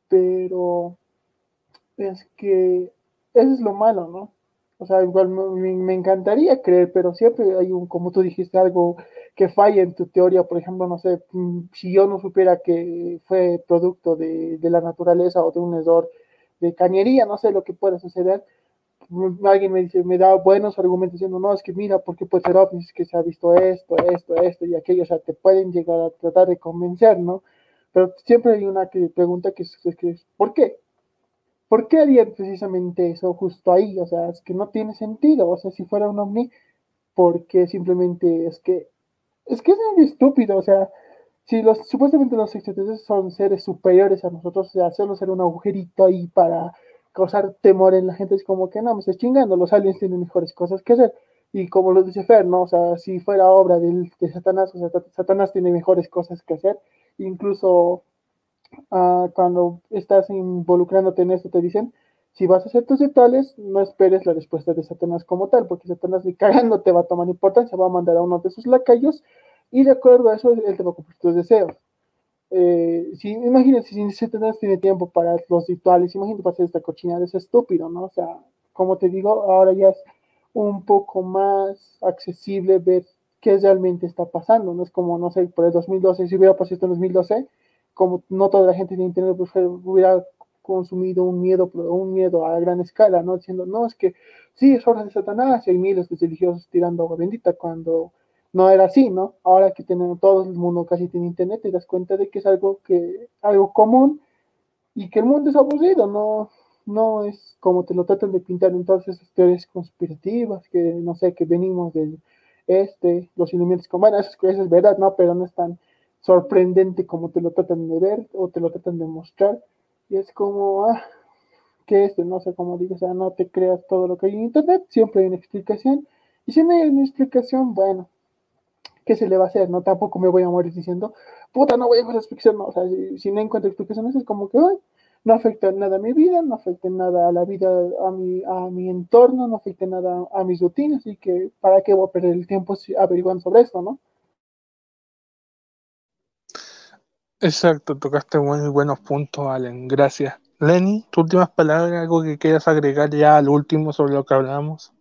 pero es que eso es lo malo, ¿no? O sea, igual me, encantaría creer, pero siempre hay un, como tú dijiste, algo que falla en tu teoría. Por ejemplo, no sé, mm, si yo no supiera que fue producto de, la naturaleza o de un error de cañería, no sé lo que puede suceder. Alguien me dice, me da buenos argumentos diciendo, no, es que mira, porque puede ser ovnis, que se ha visto esto, esto, esto y aquello, o sea, te pueden llegar a tratar de convencer, ¿no? Pero siempre hay una que pregunta que es, que es ¿por qué? ¿Por qué harían precisamente eso justo ahí? O sea, es que no tiene sentido. O sea, si fuera un ovni, porque simplemente es que es que es muy estúpido. O sea, si los supuestamente los extraterrestres son seres superiores a nosotros, o sea, hacerlo ser un agujerito ahí para causar temor en la gente es como que no, me estás chingando. Los aliens tienen mejores cosas que hacer. Y como lo dice Fer, ¿no? O sea, si fuera obra de, de Satanás, o sea, Satanás tiene mejores cosas que hacer. Incluso cuando estás involucrándote en esto, te dicen, si vas a hacer tus rituales, no esperes la respuesta de Satanás como tal, porque Satanás ni cagando te va a tomar importancia, va a mandar a uno de sus lacayos y de acuerdo a eso él te va a cumplir tus deseos. Eh, si, imagínate, si Satanás tiene tiempo para los rituales, imagínate para hacer esta cochinada, es estúpido, ¿no? O sea, como te digo, ahora ya es un poco más accesible ver qué realmente está pasando, no es como, no sé, por el 2012, si hubiera pasado esto en 2012, como no toda la gente tiene internet, pues hubiera consumido un miedo, un miedo a gran escala, ¿no? Diciendo, no, es que sí, es hora de Satanás y hay miles de religiosos tirando agua bendita cuando no era así, ¿no? Ahora que tenemos, todo el mundo casi tiene internet, te das cuenta de que es algo que, algo común y que el mundo es aburrido, no, no es como te lo tratan de pintar en todas esas teorías conspirativas, que no sé, que venimos del este, los elementos, como, bueno, eso, eso es verdad, ¿no? Pero no están sorprendente como te lo tratan de ver o te lo tratan de mostrar. Y es como, ah, que esto, no sé cómo digo, o sea, no te creas todo lo que hay en internet, siempre hay una explicación. Y si no hay una explicación, bueno, ¿qué se le va a hacer? No, tampoco me voy a morir diciendo, puta, no voy a encontrar explicación, no, o sea, si, no encuentro explicaciones es como que, no afecta nada a mi vida, no afecta nada a la vida, a mi, a mi entorno, no afecta nada a mis rutinas, así que, ¿para qué voy a perder el tiempo averiguando sobre esto, no? Exacto, tocaste muy buenos puntos, Allen. Gracias. Lenny, tus últimas palabras, algo que quieras agregar ya al último sobre lo que hablamos.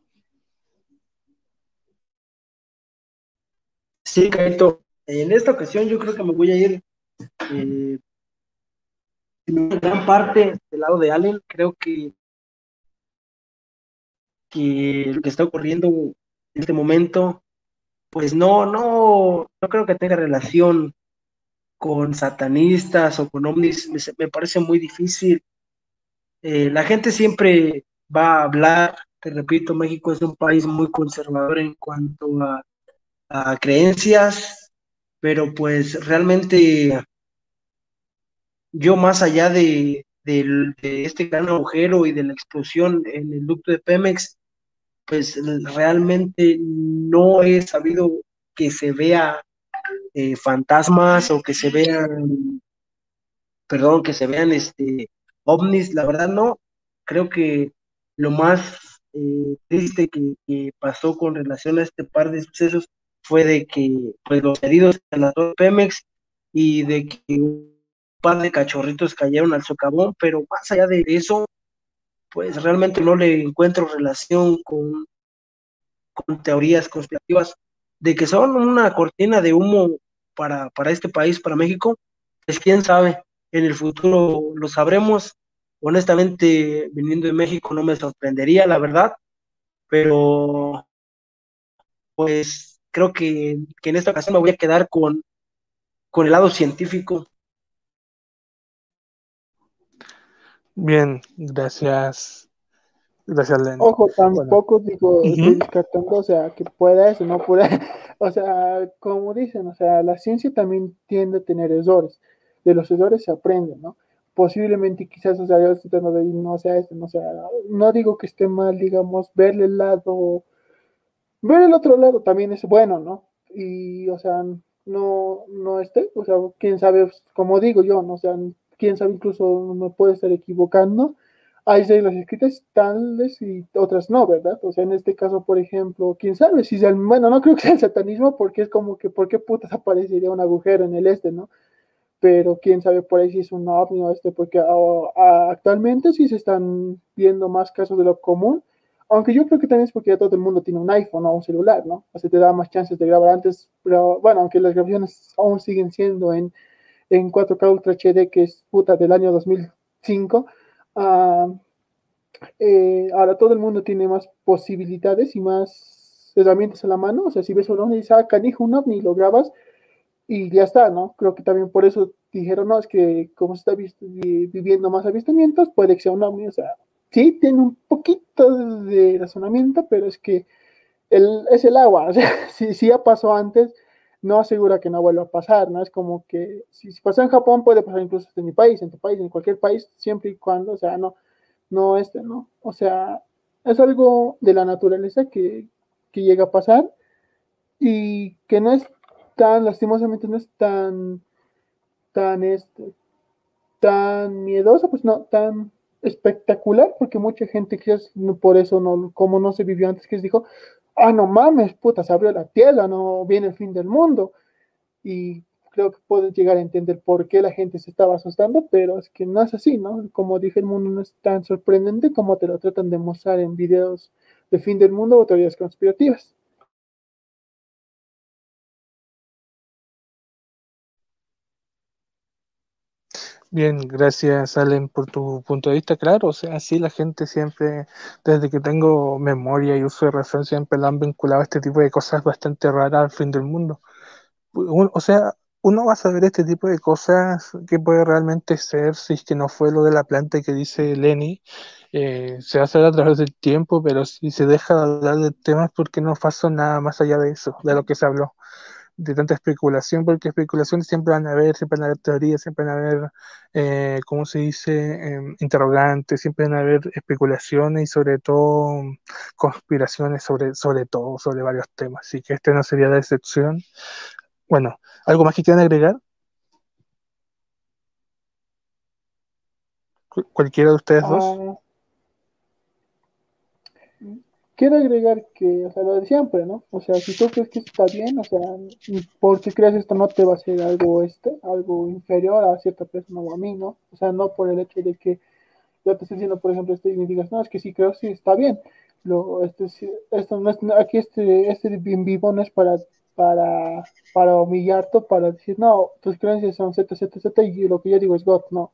Sí, Caito. En esta ocasión yo creo que me voy a ir eh, en gran parte del lado de Allen. Creo que, que lo que está ocurriendo en este momento, pues no, no, no creo que tenga relación con satanistas o con ovnis, me, parece muy difícil. Eh, la gente siempre va a hablar, te repito, México es un país muy conservador en cuanto a, creencias, pero pues realmente yo más allá de, este gran agujero y de la explosión en el ducto de Pemex, pues realmente no he sabido que se vea eh, fantasmas o que se vean, perdón, que se vean este ovnis, la verdad no, creo que lo más eh, triste que, pasó con relación a este par de sucesos fue de que pues los heridos en la torre Pemex y de que un par de cachorritos cayeron al socavón, pero más allá de eso, pues realmente no le encuentro relación con, con teorías conspirativas de que son una cortina de humo para, para este país, para México, pues quién sabe, en el futuro lo sabremos. Honestamente, viniendo de México no me sorprendería, la verdad, pero pues creo que, que en esta ocasión me voy a quedar con, con el lado científico Bien, gracias. Gracias, Len. Ojo, tampoco digo, descartando, o sea, que pueda eso, no pueda, o sea, como dicen, o sea, la ciencia también tiende a tener errores, de los errores se aprende, ¿no? Posiblemente quizás, o sea, yo estoy tratando de no sea esto, no sea, no digo que esté mal, digamos, verle el lado, ver el otro lado también es bueno, ¿no? Y, o sea, no, no esté, o sea, quién sabe, como digo yo, ¿no? O sea, quién sabe, incluso me puede estar equivocando. Hay reglas escritas tales y otras no, ¿verdad? O sea, en este caso, por ejemplo, quién sabe si es bueno, no creo que sea el satanismo porque es como que, ¿por qué putas aparecería un agujero en el este, no? Pero quién sabe por ahí si es un ovni o este, porque actualmente sí se están viendo más casos de lo común, aunque yo creo que también es porque ya todo el mundo tiene un iPhone o un celular, ¿no? O sea, te da más chances de grabar antes, pero bueno, aunque las grabaciones aún siguen siendo en en 4K Ultra HD, que es puta del año 2005. Ah, eh, ahora todo el mundo tiene más posibilidades y más herramientas a la mano. O sea, si ves un ovni y dices, ah, canijo, un ovni, lo grabas y ya está, ¿no? Creo que también por eso dijeron, no, es que como se está viviendo más avistamientos, puede que sea un ovni. O sea, sí, tiene un poquito de razonamiento, pero es que el, es el agua. O sea, si, si ya pasó antes, no asegura que no vuelva a pasar, ¿no? Es como que si, pasa en Japón, puede pasar incluso en mi país, en tu país, en cualquier país, siempre y cuando, o sea, no, no este, ¿no? O sea, es algo de la naturaleza que, que llega a pasar y que no es tan, lastimosamente, no es tan, tan, este, tan miedoso, pues no, tan espectacular, porque mucha gente quizás por eso no, como no se vivió antes, que dijo, ah, no mames, puta, se abrió la tierra, no viene el fin del mundo. Y creo que puedes llegar a entender por qué la gente se estaba asustando, pero es que no es así, ¿no? Como dije, el mundo no es tan sorprendente como te lo tratan de mostrar en videos de fin del mundo o teorías conspirativas. Bien, gracias Allen por tu punto de vista. Claro, o sea, sí, la gente siempre, desde que tengo memoria y uso de razón, siempre la han vinculado a este tipo de cosas bastante raras al fin del mundo. o sea, uno va a saber este tipo de cosas que puede realmente ser si es que no fue lo de la planta que dice Lenny. Eh, se va a hacer a través del tiempo, pero si se deja de hablar de temas porque no pasó nada más allá de eso, de lo que se habló de tanta especulación, porque especulaciones siempre van a haber, siempre van a haber teorías, siempre van a haber, eh, ¿cómo se dice?, em, interrogantes, siempre van a haber especulaciones y sobre todo conspiraciones sobre, sobre todo, sobre varios temas. Así que este no sería la excepción. Bueno, ¿algo más que quieran agregar? ¿Cualquiera de ustedes dos? Quiero agregar que, o sea, lo de siempre, ¿no? O sea, si tú crees que está bien, o sea, porque crees esto no te va a ser algo este, algo inferior a cierta persona o a mí, ¿no? O sea, no por el hecho de que yo te estoy diciendo, por ejemplo, esto y me digas, no, es que sí creo, sí está bien. Lo, este, esto no es, aquí este, este en vivo no es para, para, para humillarte, para decir, no, tus creencias son Z, Z, Z, y lo que yo digo es God, no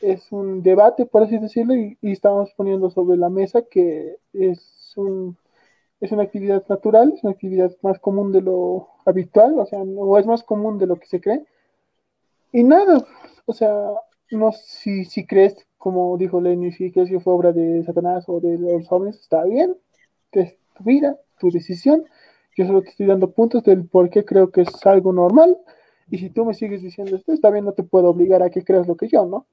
es un debate, por así decirlo, y, estamos poniendo sobre la mesa que es, un, es una actividad natural, es una actividad más común de lo habitual, o sea, no es más común de lo que se cree. Y nada, o sea, no si, si crees, como dijo Lenny, si crees que fue obra de Satanás o de los jóvenes, está bien, es tu vida, tu decisión. Yo solo te estoy dando puntos del por qué creo que es algo normal. Y si tú me sigues diciendo esto, está bien, no te puedo obligar a que creas lo que yo, ¿no?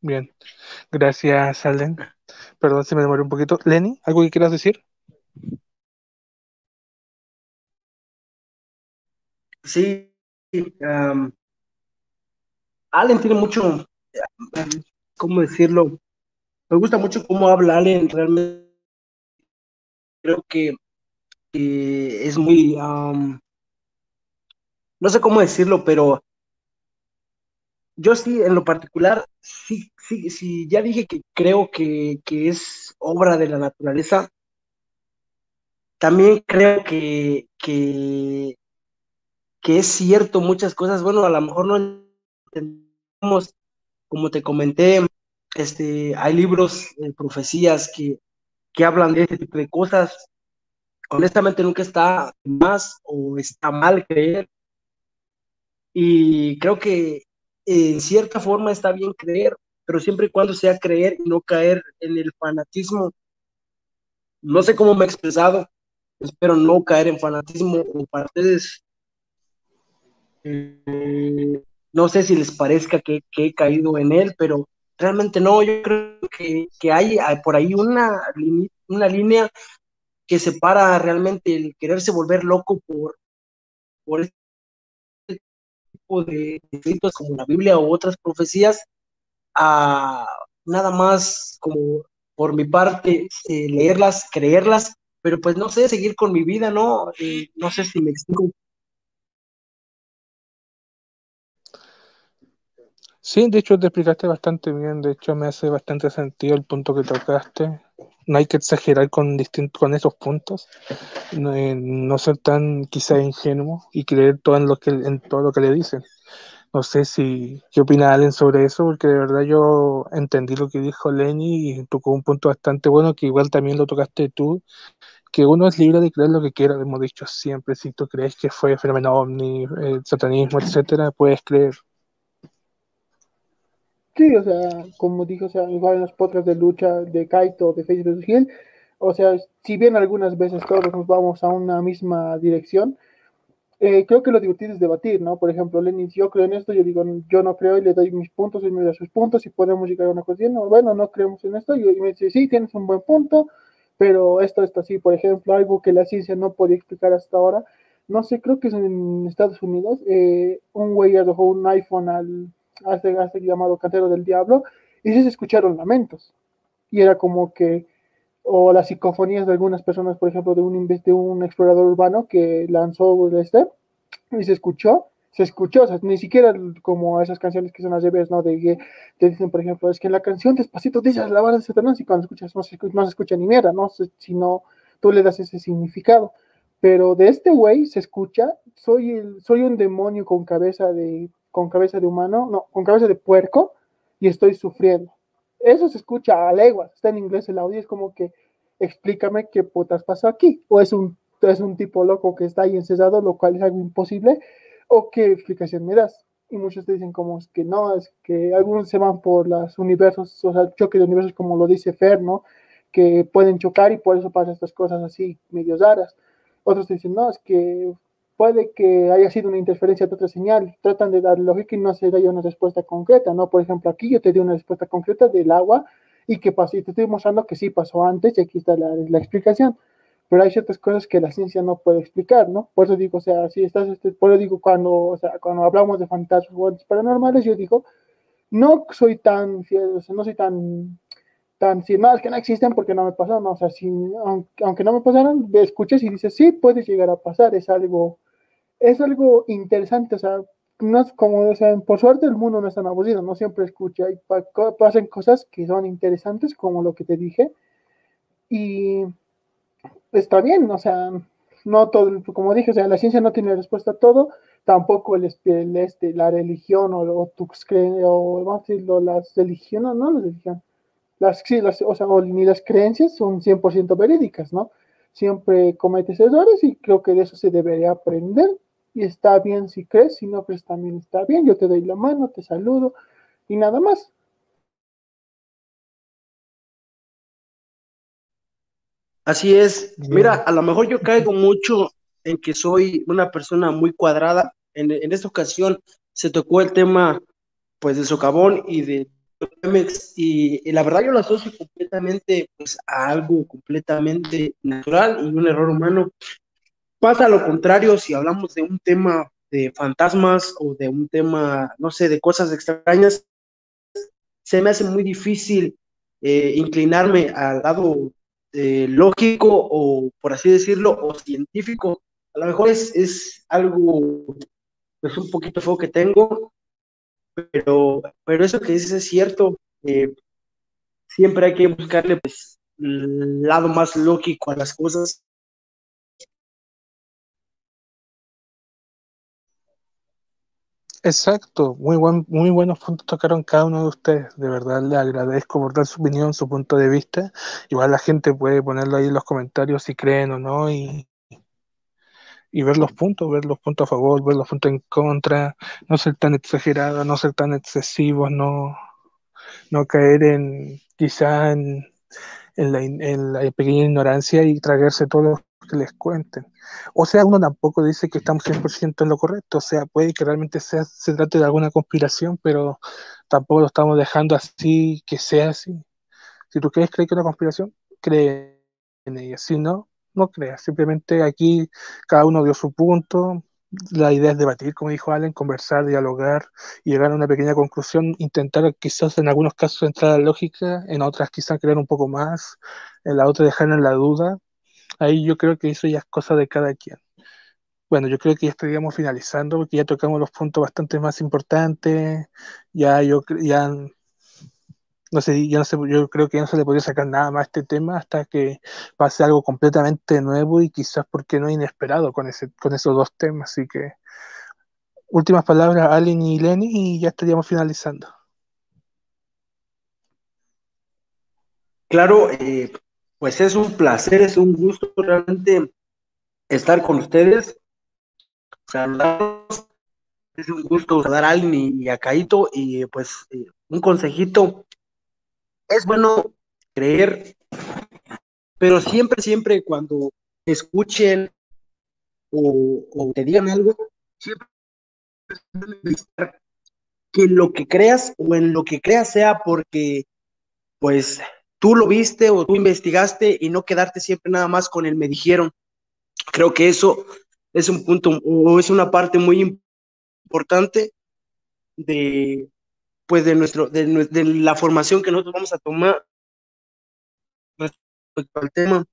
Bien, gracias, Alden. Perdón si me demoré un poquito. Lenny, ¿algo que quieras decir? Sí, um, Allen tiene mucho, ¿cómo decirlo? Me gusta mucho cómo habla Allen, realmente creo que, es muy, no sé cómo decirlo, pero yo sí, en lo particular, sí, sí, sí, ya dije que creo que, que es obra de la naturaleza. También creo que, que es cierto muchas cosas. Bueno, a lo mejor no entendemos, como te comenté, este, hay libros, eh, profecías que, que hablan de este tipo de cosas. Honestamente, nunca está más o está mal creer. Y creo que en cierta forma está bien creer, pero siempre y cuando sea creer y no caer en el fanatismo. No sé cómo me he expresado, espero no caer en fanatismo o para ustedes. Eh, no sé si les parezca que, he caído en él, pero realmente no, yo creo que, hay, por ahí una, una línea que separa realmente el quererse volver loco por, por este de escritos como la Biblia o otras profecías, a nada más como por mi parte eh, leerlas, creerlas, pero pues no sé, seguir con mi vida, ¿no? Eh, no sé si me explico. Sí, de hecho te explicaste bastante bien, de hecho me hace bastante sentido el punto que tocaste. No hay que exagerar con, con esos puntos, no, eh, ser tan quizá ingenuo y creer todo en, lo que, en todo lo que le dicen. No sé si qué opina Allen sobre eso, porque de verdad yo entendí lo que dijo Lenny y tocó un punto bastante bueno que igual también lo tocaste tú, que uno es libre de creer lo que quiera, hemos dicho siempre, si tú crees que fue fenómeno ovni, el satanismo, etcétera, puedes creer. Sí, o sea, como dijo, o sea, igual en los podcasts de lucha de Kaito, de Facebook Hill, o sea, si bien algunas veces todos nos vamos a una misma dirección, eh, creo que lo divertido es debatir, ¿no? Por ejemplo, Lenin, yo creo en esto, yo digo, yo no creo y le doy mis puntos, y me da sus puntos y podemos llegar a una cuestión, no, bueno, no creemos en esto, y, me dice, sí, tienes un buen punto, pero esto, esto así, por ejemplo, algo que la ciencia no podía explicar hasta ahora, no sé, creo que es en Estados Unidos, eh, un güey dejó un iPhone al hace, hace llamado Cantero del Diablo, y se escucharon lamentos. Y era como que, o las psicofonías de algunas personas, por ejemplo, de un, de un explorador urbano que lanzó este, y se escuchó, se escuchó, o sea, ni siquiera como esas canciones que son las vez, ¿no? De que te dicen, por ejemplo, es que en la canción despacito dices la vara de Satanás y cuando escuchas no se, no se escucha ni mierda, ¿no? Sino tú le das ese significado. Pero de este güey se escucha, soy, el, soy un demonio con cabeza de con cabeza de humano, no, con cabeza de puerco y estoy sufriendo. Eso se escucha a leguas, está en inglés el audio, es como que explícame qué putas pasó aquí, o es un, es un tipo loco que está ahí encesado, lo cual es algo imposible, o qué explicación me das. Y muchos te dicen como es que no, es que algunos se van por los universos, o sea, choque de universos como lo dice Fer, ¿no? Que pueden chocar y por eso pasan estas cosas así medio raras. Otros dicen, no, es que puede que haya sido una interferencia de otra señal, tratan de dar lógica y no se da una respuesta concreta, ¿no? Por ejemplo, aquí yo te di una respuesta concreta del agua y que pasó, y te estoy mostrando que sí pasó antes y aquí está la, explicación, pero hay ciertas cosas que la ciencia no puede explicar, ¿no? Por eso digo, o sea, si estás, este, por eso digo, cuando, o sea, cuando hablamos de fantasmas paranormales, yo digo, no soy tan fiel, o sea, no soy tan tan, si no, es que no existen porque no me pasaron, no, o sea, si, aunque, aunque, no me pasaron, escuches y dices, sí, puede llegar a pasar, es algo es algo interesante, o sea, no es como, o sea, por suerte el mundo no es tan aburrido, no siempre escucha, y pasan cosas que son interesantes, como lo que te dije, y está bien, o sea, no todo, como dije, o sea, la ciencia no tiene respuesta a todo, tampoco el, este, la religión o, o o vamos a decirlo, las religiones, no la religión, las, sí, las, o sea, ni las creencias son 100% verídicas, ¿no? Siempre cometes errores y creo que de eso se debería aprender y está bien si crees, si no crees también está bien, yo te doy la mano, te saludo, y nada más. Así es. Mira, a lo mejor yo caigo mucho en que soy una persona muy cuadrada. En, en esta ocasión se tocó el tema pues de socavón y de y, la verdad yo lo asocio completamente pues, a algo completamente natural y un error humano. Pasa lo contrario si hablamos de un tema de fantasmas o de un tema, no sé, de cosas extrañas, se me hace muy difícil eh, inclinarme al lado eh, lógico o, por así decirlo, o científico. A lo mejor es, es algo, pues un poquito feo que tengo, pero, pero eso que dices es cierto. Eh, siempre hay que buscarle pues, el lado más lógico a las cosas. Exacto, muy, buen, muy buenos puntos tocaron cada uno de ustedes. De verdad le agradezco por dar su opinión, su punto de vista. Igual la gente puede ponerlo ahí en los comentarios si creen o no y, y ver los puntos, ver los puntos a favor, ver los puntos en contra, no ser tan exagerados, no ser tan excesivos, no, no caer en quizá en, en, la, en la pequeña ignorancia y tragarse todo lo que les cuenten. O sea, uno tampoco dice que estamos 100% en lo correcto, o sea, puede que realmente sea, se trate de alguna conspiración, pero tampoco lo estamos dejando así, que sea así. Si tú quieres creer que es una conspiración, cree en ella, si no, no creas, simplemente aquí cada uno dio su punto, la idea es debatir, como dijo Allen, conversar, dialogar y llegar a una pequeña conclusión, intentar quizás en algunos casos entrar a la lógica, en otras quizás creer un poco más, en la otra dejar en la duda. Ahí yo creo que eso ya es cosa de cada quien. Bueno, yo creo que ya estaríamos finalizando porque ya tocamos los puntos bastante más importantes, ya yo ya no sé, yo no sé, yo creo que no se le podría sacar nada más este tema hasta que pase algo completamente nuevo y quizás porque no inesperado con ese, con esos dos temas. Así que últimas palabras, Allen y Lenny, y ya estaríamos finalizando. Claro, eh, pues es un placer, es un gusto realmente estar con ustedes, es un gusto saludar a Allen y, a Caito, y pues eh, un consejito es bueno creer, pero siempre, siempre cuando escuchen o, te digan algo, siempre que lo que creas o en lo que creas sea porque pues tú lo viste o tú investigaste y no quedarte siempre nada más con el me dijeron. Creo que eso es un punto o es una parte muy importante de, pues de nuestro, de, de, la formación que nosotros vamos a tomar respecto al tema.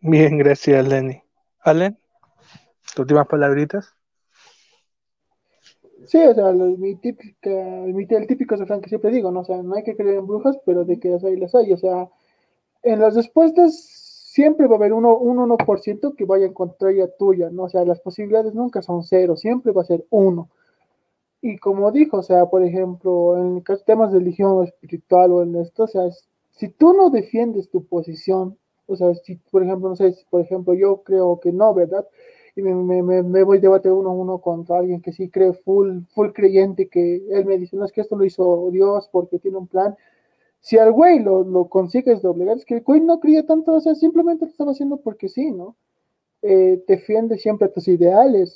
Bien, gracias, Lenny. Allen, tus últimas palabritas. Sí, o sea, mi típica, mi, el típico refrán que siempre digo, ¿no? O sea, no hay que creer en brujas, pero de que las hay, las hay. O sea, en las respuestas siempre va a haber uno, un 1% que vaya en contraria tuya, ¿no? O sea, las posibilidades nunca son cero, siempre va a ser uno. Y como dijo, o sea, por ejemplo, en temas de religión espiritual o en esto, o sea, si tú no defiendes tu posición, o sea, si, por ejemplo, no sé, si, por ejemplo, yo creo que no, ¿verdad? Y me voy a debatir uno a uno contra alguien que sí cree full, full creyente, que él me dice, no, es que esto lo hizo Dios porque tiene un plan, si al güey lo, lo consigues doblegar, es que el güey no creía tanto, o sea, simplemente lo estaba haciendo porque sí, ¿no? Eh, defiende siempre tus ideales,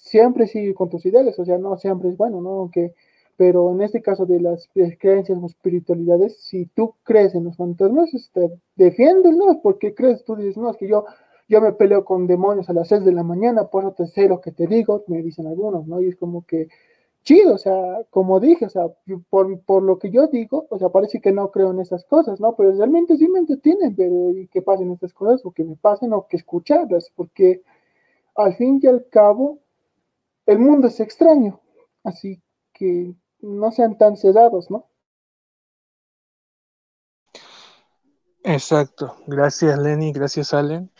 siempre sigue con tus ideales, o sea, no siempre es bueno, ¿no? Aunque, pero en este caso de las creencias o espiritualidades, si tú crees en los fantasmas, este, defiéndelos, porque crees, tú dices, no, es que yo, yo me peleo con demonios a las 6 de la mañana, por eso te sé lo que te digo, me dicen algunos, ¿no? Y es como que chido, o sea, como dije, o sea, por, por, lo que yo digo, o sea, parece que no creo en esas cosas, ¿no? Pero realmente sí me entretienen ver que pasen estas cosas o que me pasen o que escucharlas, porque al fin y al cabo, el mundo es extraño, así que no sean tan cerrados, ¿no? Exacto, gracias Lenny, gracias Allen.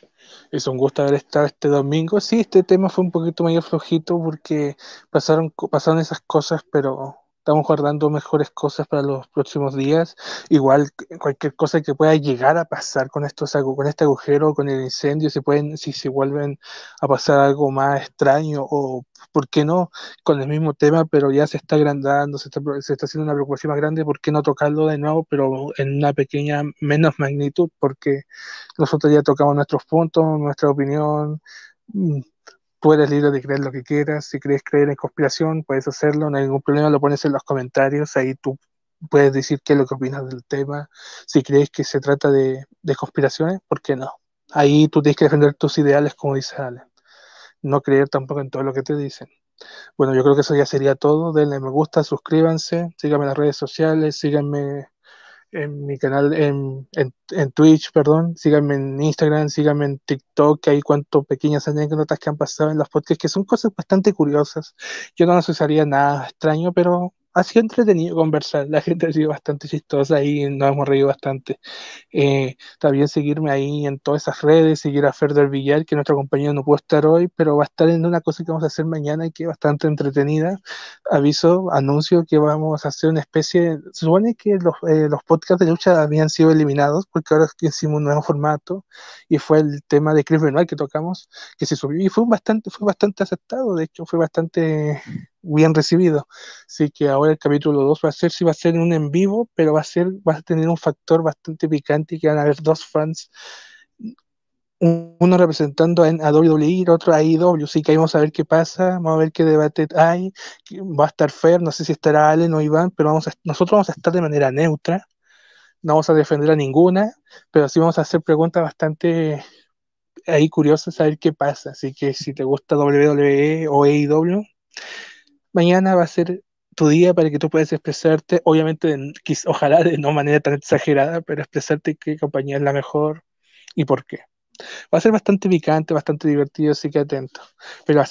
Es un gusto haber estado este domingo. Sí, este tema fue un poquito medio flojito porque pasaron, pasaron esas cosas, pero estamos guardando mejores cosas para los próximos días. Igual cualquier cosa que pueda llegar a pasar con estos con este agujero, con el incendio, si pueden, si se vuelven a pasar algo más extraño o por qué no, con el mismo tema, pero ya se está agrandando, se está, se está haciendo una preocupación más grande, ¿por qué no tocarlo de nuevo, pero en una pequeña menos magnitud? Porque nosotros ya tocamos nuestros puntos, nuestra opinión, mm, tú eres libre de creer lo que quieras, si crees creer en conspiración, puedes hacerlo, no hay ningún problema, lo pones en los comentarios, ahí tú puedes decir qué es lo que opinas del tema, si crees que se trata de, de conspiraciones, ¿por qué no? Ahí tú tienes que defender tus ideales, como dice Ale. No creer tampoco en todo lo que te dicen. Bueno, yo creo que eso ya sería todo. Denle me gusta, suscríbanse, síganme en las redes sociales, síganme en mi canal, en, en, Twitch, perdón, síganme en Instagram, síganme en TikTok, que hay cuanto pequeñas anécdotas que han pasado en los podcasts, que son cosas bastante curiosas. Yo no necesitaría nada extraño, pero ha sido entretenido conversar. La gente ha sido bastante chistosa y nos hemos reído bastante. Eh, también seguirme ahí en todas esas redes, seguir a Fer del Villar, que nuestro compañero no pudo estar hoy, pero va a estar en una cosa que vamos a hacer mañana y que es bastante entretenida. Aviso, anuncio que vamos a hacer una especie. Se supone que los, eh, los podcasts de lucha habían sido eliminados porque ahora hicimos un nuevo formato y fue el tema de Chris Benoit que tocamos, que se subió y fue bastante, fue bastante aceptado. De hecho, fue bastante bien recibido. Así que ahora el capítulo 2 va a ser, si va a ser un en vivo, pero va a ser, va a tener un factor bastante picante que van a haber dos fans, uno representando a, WWE y el otro a AEW, así que ahí vamos a ver qué pasa, vamos a ver qué debate hay, va a estar Fer, no sé si estará Allen o Iván, pero vamos nosotros vamos a estar de manera neutra, no vamos a defender a ninguna, pero sí vamos a hacer preguntas bastante ahí curiosas a ver qué pasa, así que si te gusta WWE o AEW, mañana va a ser tu día para que tú puedas expresarte, obviamente, ojalá de no manera tan exagerada, pero expresarte qué compañía es la mejor y por qué. Va a ser bastante picante, bastante divertido, así que atento. Pero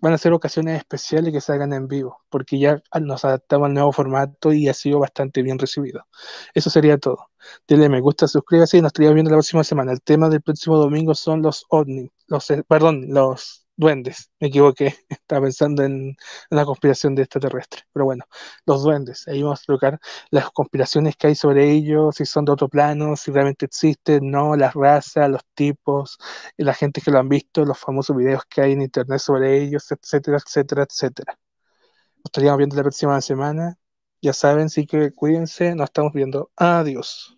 van a ser ocasiones especiales que se en vivo, porque ya nos adaptamos al nuevo formato y ha sido bastante bien recibido. Eso sería todo. Dile me gusta, suscríbase y nos estaríamos viendo la próxima semana. El tema del próximo domingo son los ovnis, los, eh, perdón, los duendes, me equivoqué, estaba pensando en la conspiración de extraterrestres, pero bueno, los duendes, ahí vamos a tocar las conspiraciones que hay sobre ellos, si son de otro plano, si realmente existen, no, las razas, los tipos, la gente que lo han visto, los famosos videos que hay en internet sobre ellos, etcétera, etcétera, etcétera. Nos estaríamos viendo la próxima semana, ya saben, sí que cuídense, nos estamos viendo, adiós.